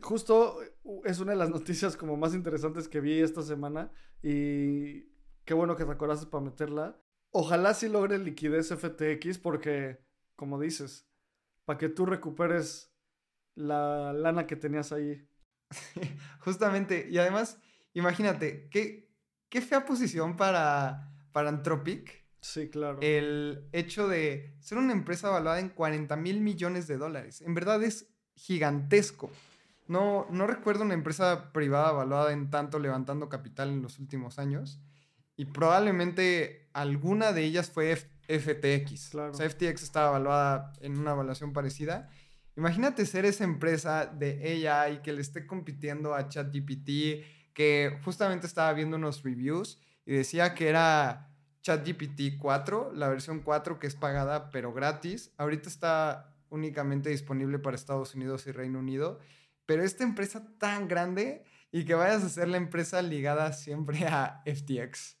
Justo es una de las noticias como más interesantes que vi esta semana y qué bueno que te acordaste para meterla. Ojalá sí logre liquidez FTX porque, como dices, para que tú recuperes la lana que tenías ahí. Justamente, y además, imagínate, qué, qué fea posición para, para Anthropic Sí, claro. El hecho de ser una empresa valuada en 40 mil millones de dólares. En verdad es gigantesco. No, no recuerdo una empresa privada valuada en tanto levantando capital en los últimos años. Y probablemente alguna de ellas fue FTX. O sea, FTX estaba evaluada en una evaluación parecida. Imagínate ser esa empresa de AI que le esté compitiendo a ChatGPT, que justamente estaba viendo unos reviews y decía que era ChatGPT 4, la versión 4 que es pagada pero gratis. Ahorita está únicamente disponible para Estados Unidos y Reino Unido. Pero esta empresa tan grande y que vayas a ser la empresa ligada siempre a FTX.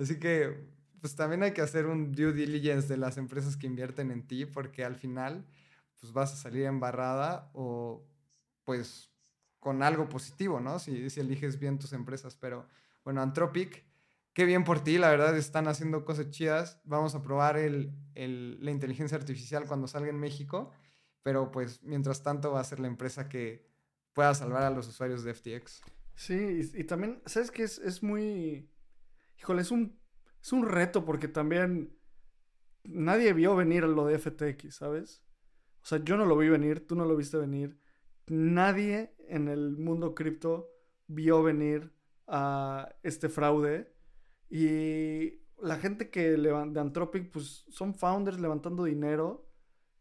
Así que, pues también hay que hacer un due diligence de las empresas que invierten en ti, porque al final, pues vas a salir embarrada o, pues, con algo positivo, ¿no? Si, si eliges bien tus empresas. Pero, bueno, Anthropic, qué bien por ti, la verdad, están haciendo cosas chidas. Vamos a probar el, el, la inteligencia artificial cuando salga en México, pero, pues, mientras tanto va a ser la empresa que pueda salvar a los usuarios de FTX. Sí, y, también, ¿sabes qué? Es, es muy... Híjole, es un, es un reto porque también nadie vio venir lo de FTX, ¿sabes? O sea, yo no lo vi venir, tú no lo viste venir. Nadie en el mundo cripto vio venir a este fraude. Y la gente que de Anthropic, pues son founders levantando dinero.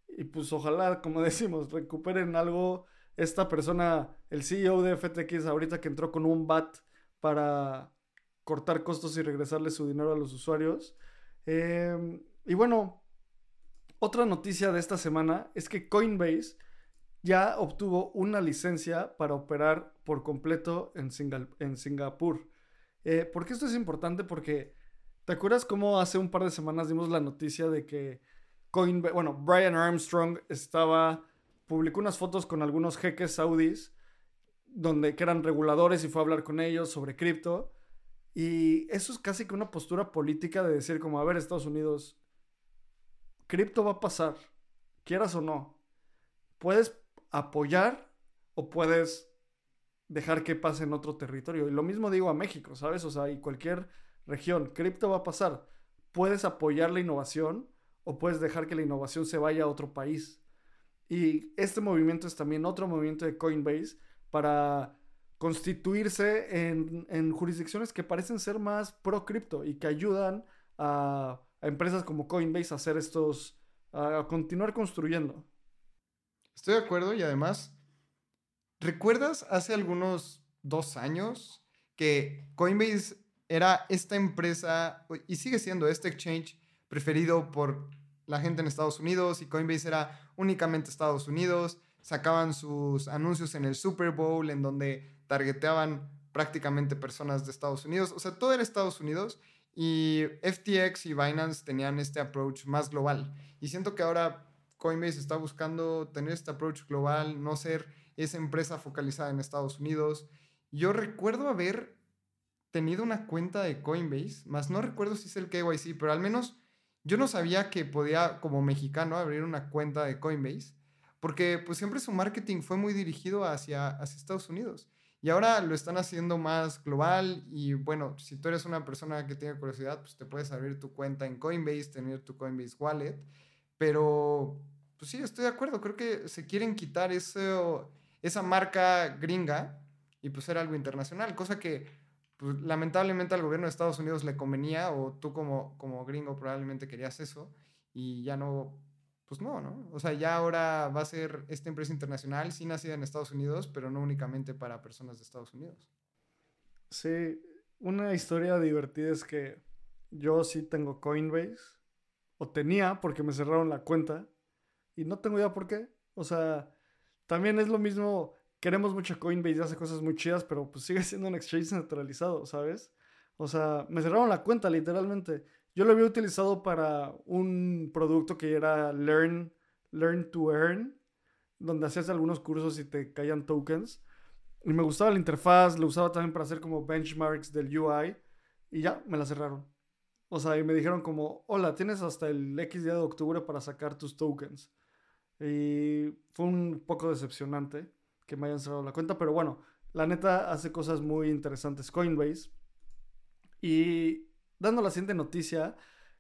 Y pues ojalá, como decimos, recuperen algo esta persona, el CEO de FTX, ahorita que entró con un BAT para cortar costos y regresarle su dinero a los usuarios. Em, y bueno, otra noticia de esta semana es que Coinbase ya obtuvo una licencia para operar por completo en, en Singapur. Eh, ¿Por qué esto es importante? Porque, ¿te acuerdas cómo hace un par de semanas dimos la noticia de que Coinbase, bueno, Brian Armstrong estaba publicó unas fotos con algunos jeques saudis donde que eran reguladores y fue a hablar con ellos sobre cripto. Y eso es casi que una postura política de decir como, a ver, Estados Unidos, cripto va a pasar, quieras o no. Puedes apoyar o puedes dejar que pase en otro territorio. Y lo mismo digo a México, ¿sabes? O sea, y cualquier región, cripto va a pasar. Puedes apoyar la innovación o puedes dejar que la innovación se vaya a otro país. Y este movimiento es también otro movimiento de Coinbase para constituirse en, jurisdicciones que parecen ser más pro cripto y que ayudan a, empresas como Coinbase a hacer estos, a continuar construyendo. Estoy de acuerdo y además, ¿recuerdas hace algunos dos años que Coinbase era esta empresa y sigue siendo este exchange preferido por la gente en Estados Unidos y Coinbase era únicamente Estados Unidos. Sacaban sus anuncios en el Super Bowl en donde targeteaban prácticamente personas de Estados Unidos. O sea, todo era Estados Unidos y FTX y Binance tenían este approach más global. Y siento que ahora Coinbase está buscando tener este approach global, no ser esa empresa focalizada en Estados Unidos. Yo recuerdo haber tenido una cuenta de Coinbase, más no recuerdo si es el KYC, pero al menos yo no sabía que podía, como mexicano, abrir una cuenta de Coinbase, porque pues siempre su marketing fue muy dirigido hacia, hacia Estados Unidos. Y ahora lo están haciendo más global y bueno, si tú eres una persona que tiene curiosidad, pues te puedes abrir tu cuenta en Coinbase, tener tu Coinbase Wallet, pero pues sí, estoy de acuerdo, creo que se quieren quitar eso, esa marca gringa y pues ser algo internacional, cosa que pues, lamentablemente al gobierno de Estados Unidos le convenía, o tú como, como gringo probablemente querías eso, y ya no, pues no, ¿no? O sea, ya ahora va a ser esta empresa internacional, sí nacida en Estados Unidos, pero no únicamente para personas de Estados Unidos. Sí, una historia divertida es que yo sí tengo Coinbase, o tenía porque me cerraron la cuenta, y no tengo idea por qué. O sea, también es lo mismo queremos mucho Coinbase y hace cosas muy chidas, pero pues sigue siendo un exchange centralizado, ¿sabes? O sea, me cerraron la cuenta literalmente. Yo lo había utilizado para un producto que era Learn, Learn to Earn, donde hacías algunos cursos y te caían tokens. Y me gustaba la interfaz, lo usaba también para hacer como benchmarks del UI. Y ya, me la cerraron. O sea, y me dijeron como, hola, tienes hasta el X día de octubre para sacar tus tokens. Y fue un poco decepcionante que me hayan cerrado la cuenta, pero bueno, la neta hace cosas muy interesantes Coinbase. Y dando la siguiente noticia,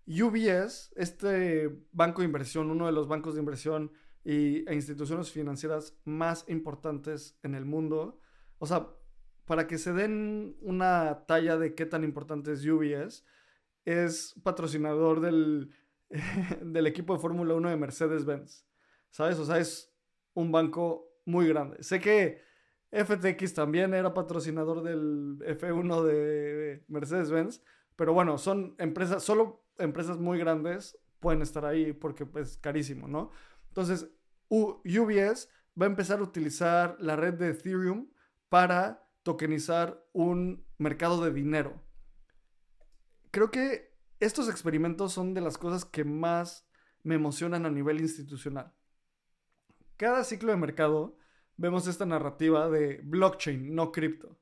UBS, este banco de inversión, uno de los bancos de inversión y, e instituciones financieras más importantes en el mundo, o sea, para que se den una talla de qué tan importante es UBS, es patrocinador del, del equipo de Fórmula 1 de Mercedes-Benz. ¿Sabes? O sea, es un banco muy grande. Sé que FTX también era patrocinador del F1 de Mercedes-Benz, pero bueno, son empresas, solo empresas muy grandes pueden estar ahí porque es pues, carísimo, ¿no? Entonces, UBS va a empezar a utilizar la red de Ethereum para tokenizar un mercado de dinero. Creo que estos experimentos son de las cosas que más me emocionan a nivel institucional. Cada ciclo de mercado vemos esta narrativa de blockchain, no cripto.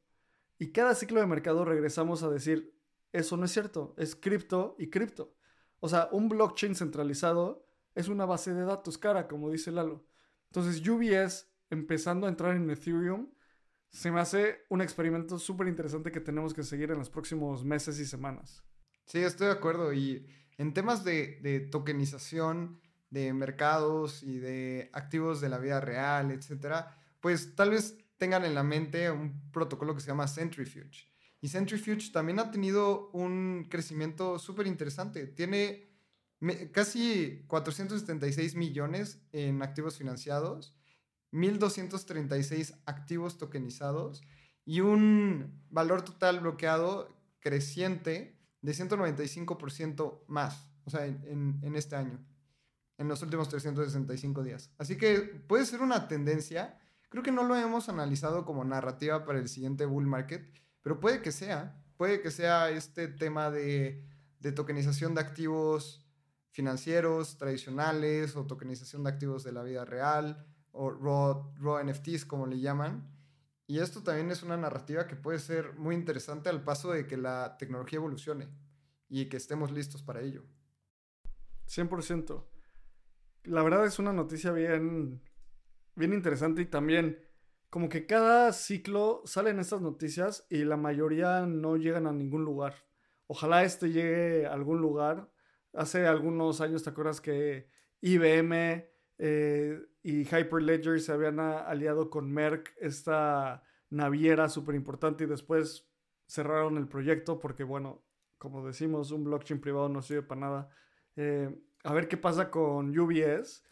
Y cada ciclo de mercado regresamos a decir, eso no es cierto, es cripto y cripto. O sea, un blockchain centralizado es una base de datos cara, como dice Lalo. Entonces, UBS, empezando a entrar en Ethereum, se me hace un experimento súper interesante que tenemos que seguir en los próximos meses y semanas. Sí, estoy de acuerdo. Y en temas de, de tokenización de mercados y de activos de la vida real, etcétera, pues tal vez tengan en la mente un protocolo que se llama Centrifuge. Y Centrifuge también ha tenido un crecimiento súper interesante. Tiene casi 476 millones en activos financiados, 1.236 activos tokenizados y un valor total bloqueado creciente de 195% más, o sea, en, en este año, en los últimos 365 días. Así que puede ser una tendencia Creo que no lo hemos analizado como narrativa para el siguiente bull market, pero puede que sea. Puede que sea este tema de, tokenización de activos financieros tradicionales o tokenización de activos de la vida real o raw, raw NFTs como le llaman. Y esto también es una narrativa que puede ser muy interesante al paso de que la tecnología evolucione y que estemos listos para ello. 100%. La verdad es una noticia bien, bien interesante y también como que cada ciclo salen estas noticias y la mayoría no llegan a ningún lugar. Ojalá este llegue a algún lugar. Hace algunos años, ¿te acuerdas que IBM eh, y Hyperledger se habían aliado con Merck, esta naviera súper importante, y después cerraron el proyecto porque, bueno, como decimos, un blockchain privado no sirve para nada. Eh, a ver qué pasa con UBS.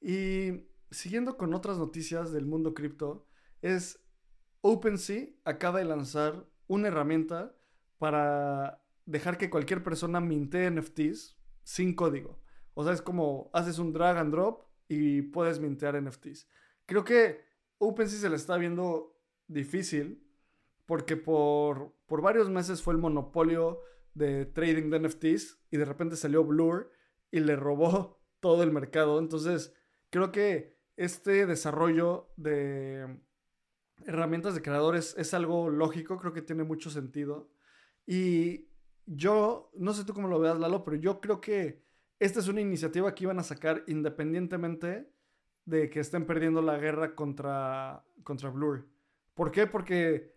Y siguiendo con otras noticias del mundo cripto, es OpenSea acaba de lanzar una herramienta para dejar que cualquier persona minte NFTs sin código. O sea, es como haces un drag and drop y puedes mintear NFTs. Creo que OpenSea se le está viendo difícil porque por, por varios meses fue el monopolio de trading de NFTs y de repente salió Blur y le robó todo el mercado. Entonces, creo que este desarrollo de herramientas de creadores es algo lógico, creo que tiene mucho sentido. Y yo, no sé tú cómo lo veas, Lalo, pero yo creo que esta es una iniciativa que iban a sacar independientemente de que estén perdiendo la guerra contra, contra Blur. ¿Por qué? Porque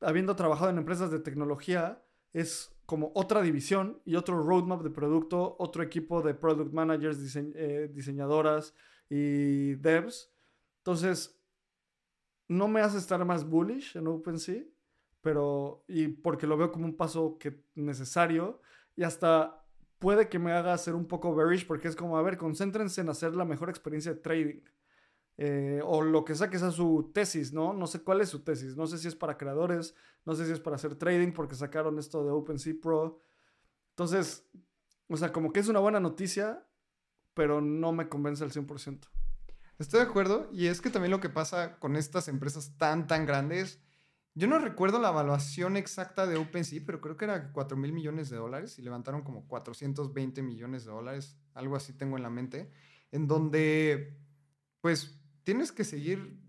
habiendo trabajado en empresas de tecnología, es como otra división y otro roadmap de producto, otro equipo de product managers, eh, diseñadoras, y devs. Entonces, no me hace estar más bullish en OpenSea, pero, y porque lo veo como un paso que necesario, y hasta puede que me haga ser un poco bearish, porque es como, a ver, concéntrense en hacer la mejor experiencia de trading. Eh, o lo que sea que sea su tesis, ¿no? No sé cuál es su tesis. No sé si es para creadores, no sé si es para hacer trading, porque sacaron esto de OpenSea Pro. Entonces, o sea, como que es una buena noticia, pero no me convence al 100%. Estoy de acuerdo, y es que también lo que pasa con estas empresas tan, tan grandes, yo no recuerdo la evaluación exacta de OpenSea, pero creo que era 4 mil millones de dólares y levantaron como 420 millones de dólares, algo así tengo en la mente, en donde pues tienes que seguir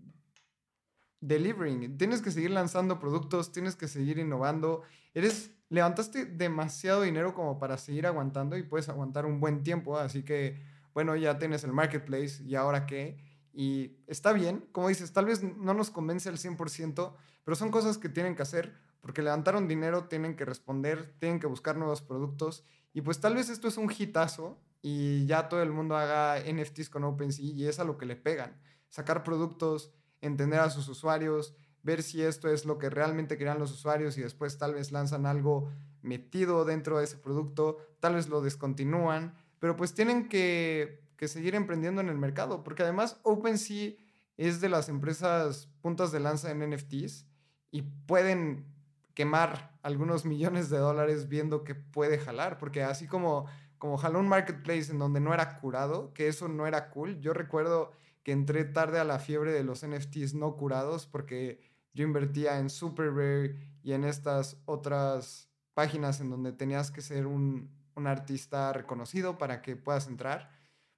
delivering, tienes que seguir lanzando productos, tienes que seguir innovando, eres levantaste demasiado dinero como para seguir aguantando y puedes aguantar un buen tiempo, así que bueno, ya tienes el marketplace y ahora qué. Y está bien, como dices, tal vez no nos convence al 100%, pero son cosas que tienen que hacer porque levantaron dinero, tienen que responder, tienen que buscar nuevos productos y pues tal vez esto es un hitazo y ya todo el mundo haga NFTs con OpenSea y es a lo que le pegan. Sacar productos, entender a sus usuarios, ver si esto es lo que realmente querían los usuarios y después tal vez lanzan algo metido dentro de ese producto, tal vez lo descontinúan, pero pues tienen que, seguir emprendiendo en el mercado, porque además OpenSea es de las empresas puntas de lanza en NFTs y pueden quemar algunos millones de dólares viendo que puede jalar, porque así como, como jaló un marketplace en donde no era curado, que eso no era cool, yo recuerdo que entré tarde a la fiebre de los NFTs no curados porque yo invertía en Super Rare y en estas otras páginas en donde tenías que ser un, un artista reconocido para que puedas entrar,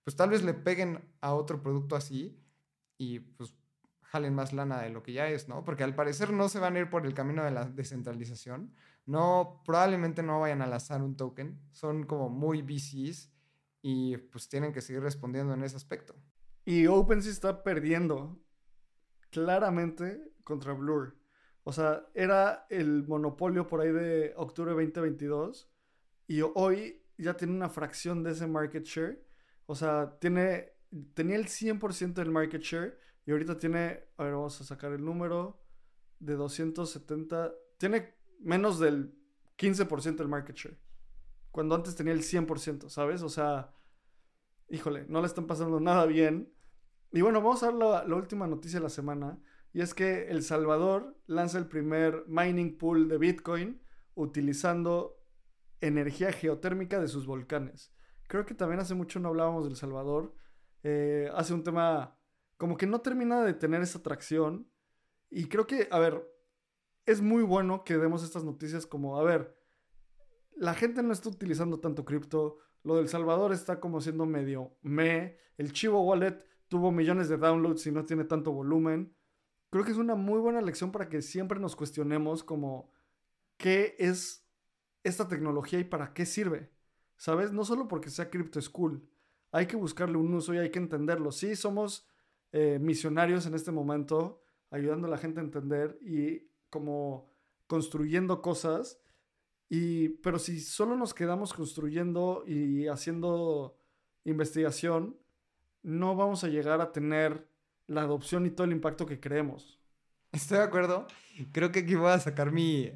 pues tal vez le peguen a otro producto así y pues jalen más lana de lo que ya es, ¿no? Porque al parecer no se van a ir por el camino de la descentralización. No, probablemente no vayan a lanzar un token. Son como muy VCs y pues tienen que seguir respondiendo en ese aspecto. Y OpenSea está perdiendo claramente contra Blur. O sea, era el monopolio por ahí de octubre 2022 y hoy ya tiene una fracción de ese market share. O sea, tiene, tenía el 100% del market share y ahorita tiene, a ver, vamos a sacar el número de 270. Tiene menos del 15% del market share. Cuando antes tenía el 100%, ¿sabes? O sea, híjole, no le están pasando nada bien. Y bueno, vamos a ver la, la última noticia de la semana. Y es que El Salvador lanza el primer mining pool de Bitcoin utilizando energía geotérmica de sus volcanes. Creo que también hace mucho no hablábamos del Salvador. Eh, hace un tema como que no termina de tener esa atracción. Y creo que, a ver, es muy bueno que demos estas noticias como, a ver, la gente no está utilizando tanto cripto. Lo del Salvador está como siendo medio me. El Chivo Wallet tuvo millones de downloads y no tiene tanto volumen. Creo que es una muy buena lección para que siempre nos cuestionemos como qué es esta tecnología y para qué sirve. ¿Sabes? No solo porque sea cripto school. Hay que buscarle un uso y hay que entenderlo. Sí, somos eh, misionarios en este momento, ayudando a la gente a entender y como construyendo cosas. Y, pero si solo nos quedamos construyendo y haciendo investigación, no vamos a llegar a tener la adopción y todo el impacto que creemos. Estoy de acuerdo. Creo que aquí voy a sacar mi,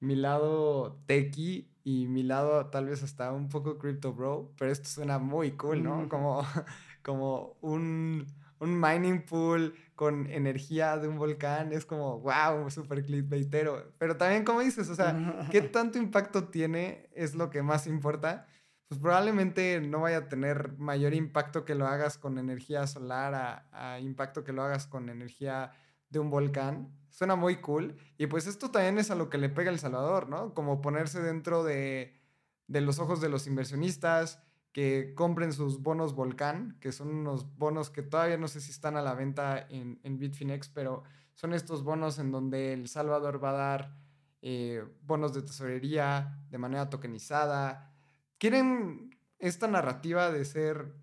mi lado techie y mi lado tal vez hasta un poco crypto bro, pero esto suena muy cool, ¿no? Como, como un, un mining pool con energía de un volcán, es como, wow, súper clickbaitero. Pero también, como dices, o sea, ¿qué tanto impacto tiene? Es lo que más importa. Pues probablemente no vaya a tener mayor impacto que lo hagas con energía solar a, a impacto que lo hagas con energía de un volcán. Suena muy cool. Y pues esto también es a lo que le pega El Salvador, ¿no? Como ponerse dentro de, de los ojos de los inversionistas, que compren sus bonos volcán, que son unos bonos que todavía no sé si están a la venta en, en Bitfinex, pero son estos bonos en donde El Salvador va a dar eh, bonos de tesorería de manera tokenizada. Quieren esta narrativa de ser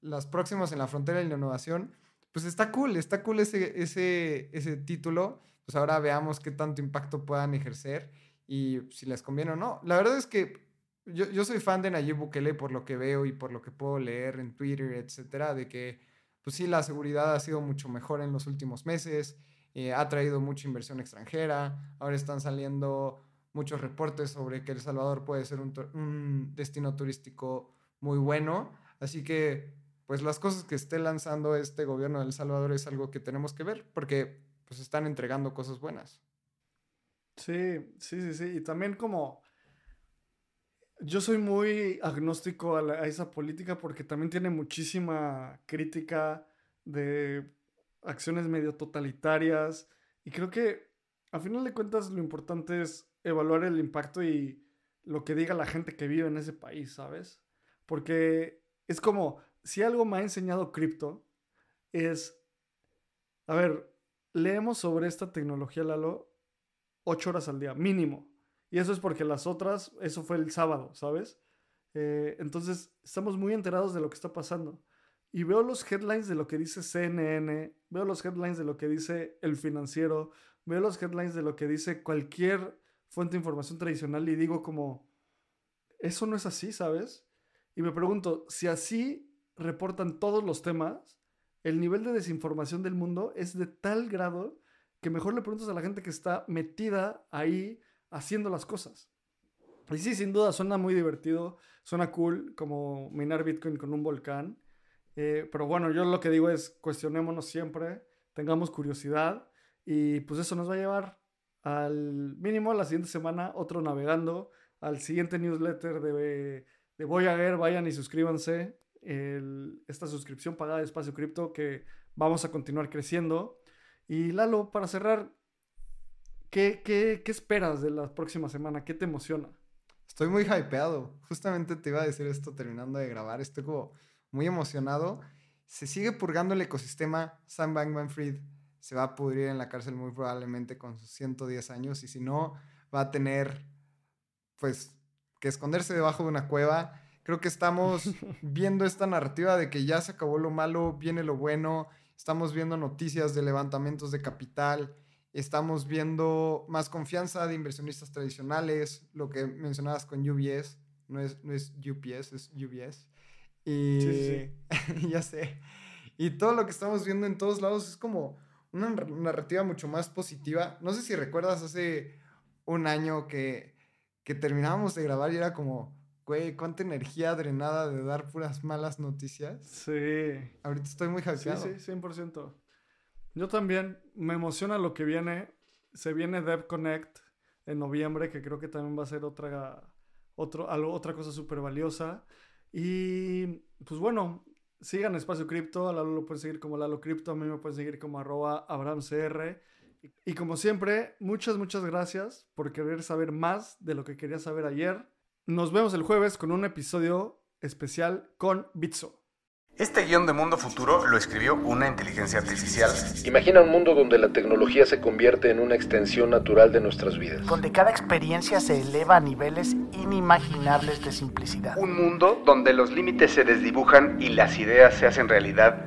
las próximas en la frontera de la innovación, pues está cool, está cool ese, ese, ese título. Pues ahora veamos qué tanto impacto puedan ejercer y si les conviene o no. La verdad es que yo, yo soy fan de Nayib Bukele por lo que veo y por lo que puedo leer en Twitter, etcétera, de que, pues sí, la seguridad ha sido mucho mejor en los últimos meses, eh, ha traído mucha inversión extranjera, ahora están saliendo muchos reportes sobre que El Salvador puede ser un, un destino turístico muy bueno, así que pues las cosas que esté lanzando este gobierno de El Salvador es algo que tenemos que ver porque pues están entregando cosas buenas. Sí, sí, sí, sí. Y también como yo soy muy agnóstico a, la, a, esa política porque también tiene muchísima crítica de acciones medio totalitarias y creo que a final de cuentas lo importante es evaluar el impacto y lo que diga la gente que vive en ese país, ¿sabes? Porque es como, si algo me ha enseñado cripto es, a ver, leemos sobre esta tecnología, Lalo, ocho horas al día, mínimo. Y eso es porque las otras, eso fue el sábado, ¿sabes? Eh, entonces, estamos muy enterados de lo que está pasando. Y veo los headlines de lo que dice CNN, veo los headlines de lo que dice El Financiero, veo los headlines de lo que dice cualquier fuente de información tradicional y digo como, eso no es así, ¿sabes? Y me pregunto, si así reportan todos los temas, el nivel de desinformación del mundo es de tal grado que mejor le preguntas a la gente que está metida ahí haciendo las cosas. Y sí, sin duda, suena muy divertido, suena cool como minar Bitcoin con un volcán. Eh, pero bueno, yo lo que digo es cuestionémonos siempre, tengamos curiosidad y pues eso nos va a llevar al mínimo la siguiente semana otro navegando, al siguiente newsletter de, de Voyager, vayan y suscríbanse. Esta suscripción pagada de Espacio Cripto que vamos a continuar creciendo. Y Lalo, para cerrar, ¿qué, qué, qué esperas de la próxima semana? ¿Qué te emociona? Estoy muy hypeado. Justamente te iba a decir esto terminando de grabar. Estoy como muy emocionado. Se sigue purgando el ecosistema. Sam Bankman Fried se va a pudrir en la cárcel muy probablemente con sus 110 años. Y si no, va a tener, pues, que esconderse debajo de una cueva. Creo que estamos viendo esta narrativa de que ya se acabó lo malo, viene lo bueno. Estamos viendo noticias de levantamientos de capital. Estamos viendo más confianza de inversionistas tradicionales, lo que mencionabas con UBS, no es, no es UPS, es UBS. Y sí, sí. ya sé. Y todo lo que estamos viendo en todos lados es como una narrativa mucho más positiva. No sé si recuerdas hace un año que, que terminábamos de grabar y era como, güey, cuánta energía drenada de dar puras malas noticias. Sí. Ahorita estoy muy hypeado. Sí, sí, 100%. Yo también me emociona lo que viene. Se viene Dev Connect en noviembre, que creo que también va a ser otra, otro, algo, otra cosa súper valiosa. Y pues bueno, sigan Espacio Cripto. A Lalo lo pueden seguir como Lalo Cripto. A mí me pueden seguir como arroba AbramCR. Y como siempre, muchas, muchas gracias por querer saber más de lo que quería saber ayer. Nos vemos el jueves con un episodio especial con Bitso. Este guion de Mundo Futuro lo escribió una inteligencia artificial. Imagina un mundo donde la tecnología se convierte en una extensión natural de nuestras vidas. Donde cada experiencia se eleva a niveles inimaginables de simplicidad. Un mundo donde los límites se desdibujan y las ideas se hacen realidad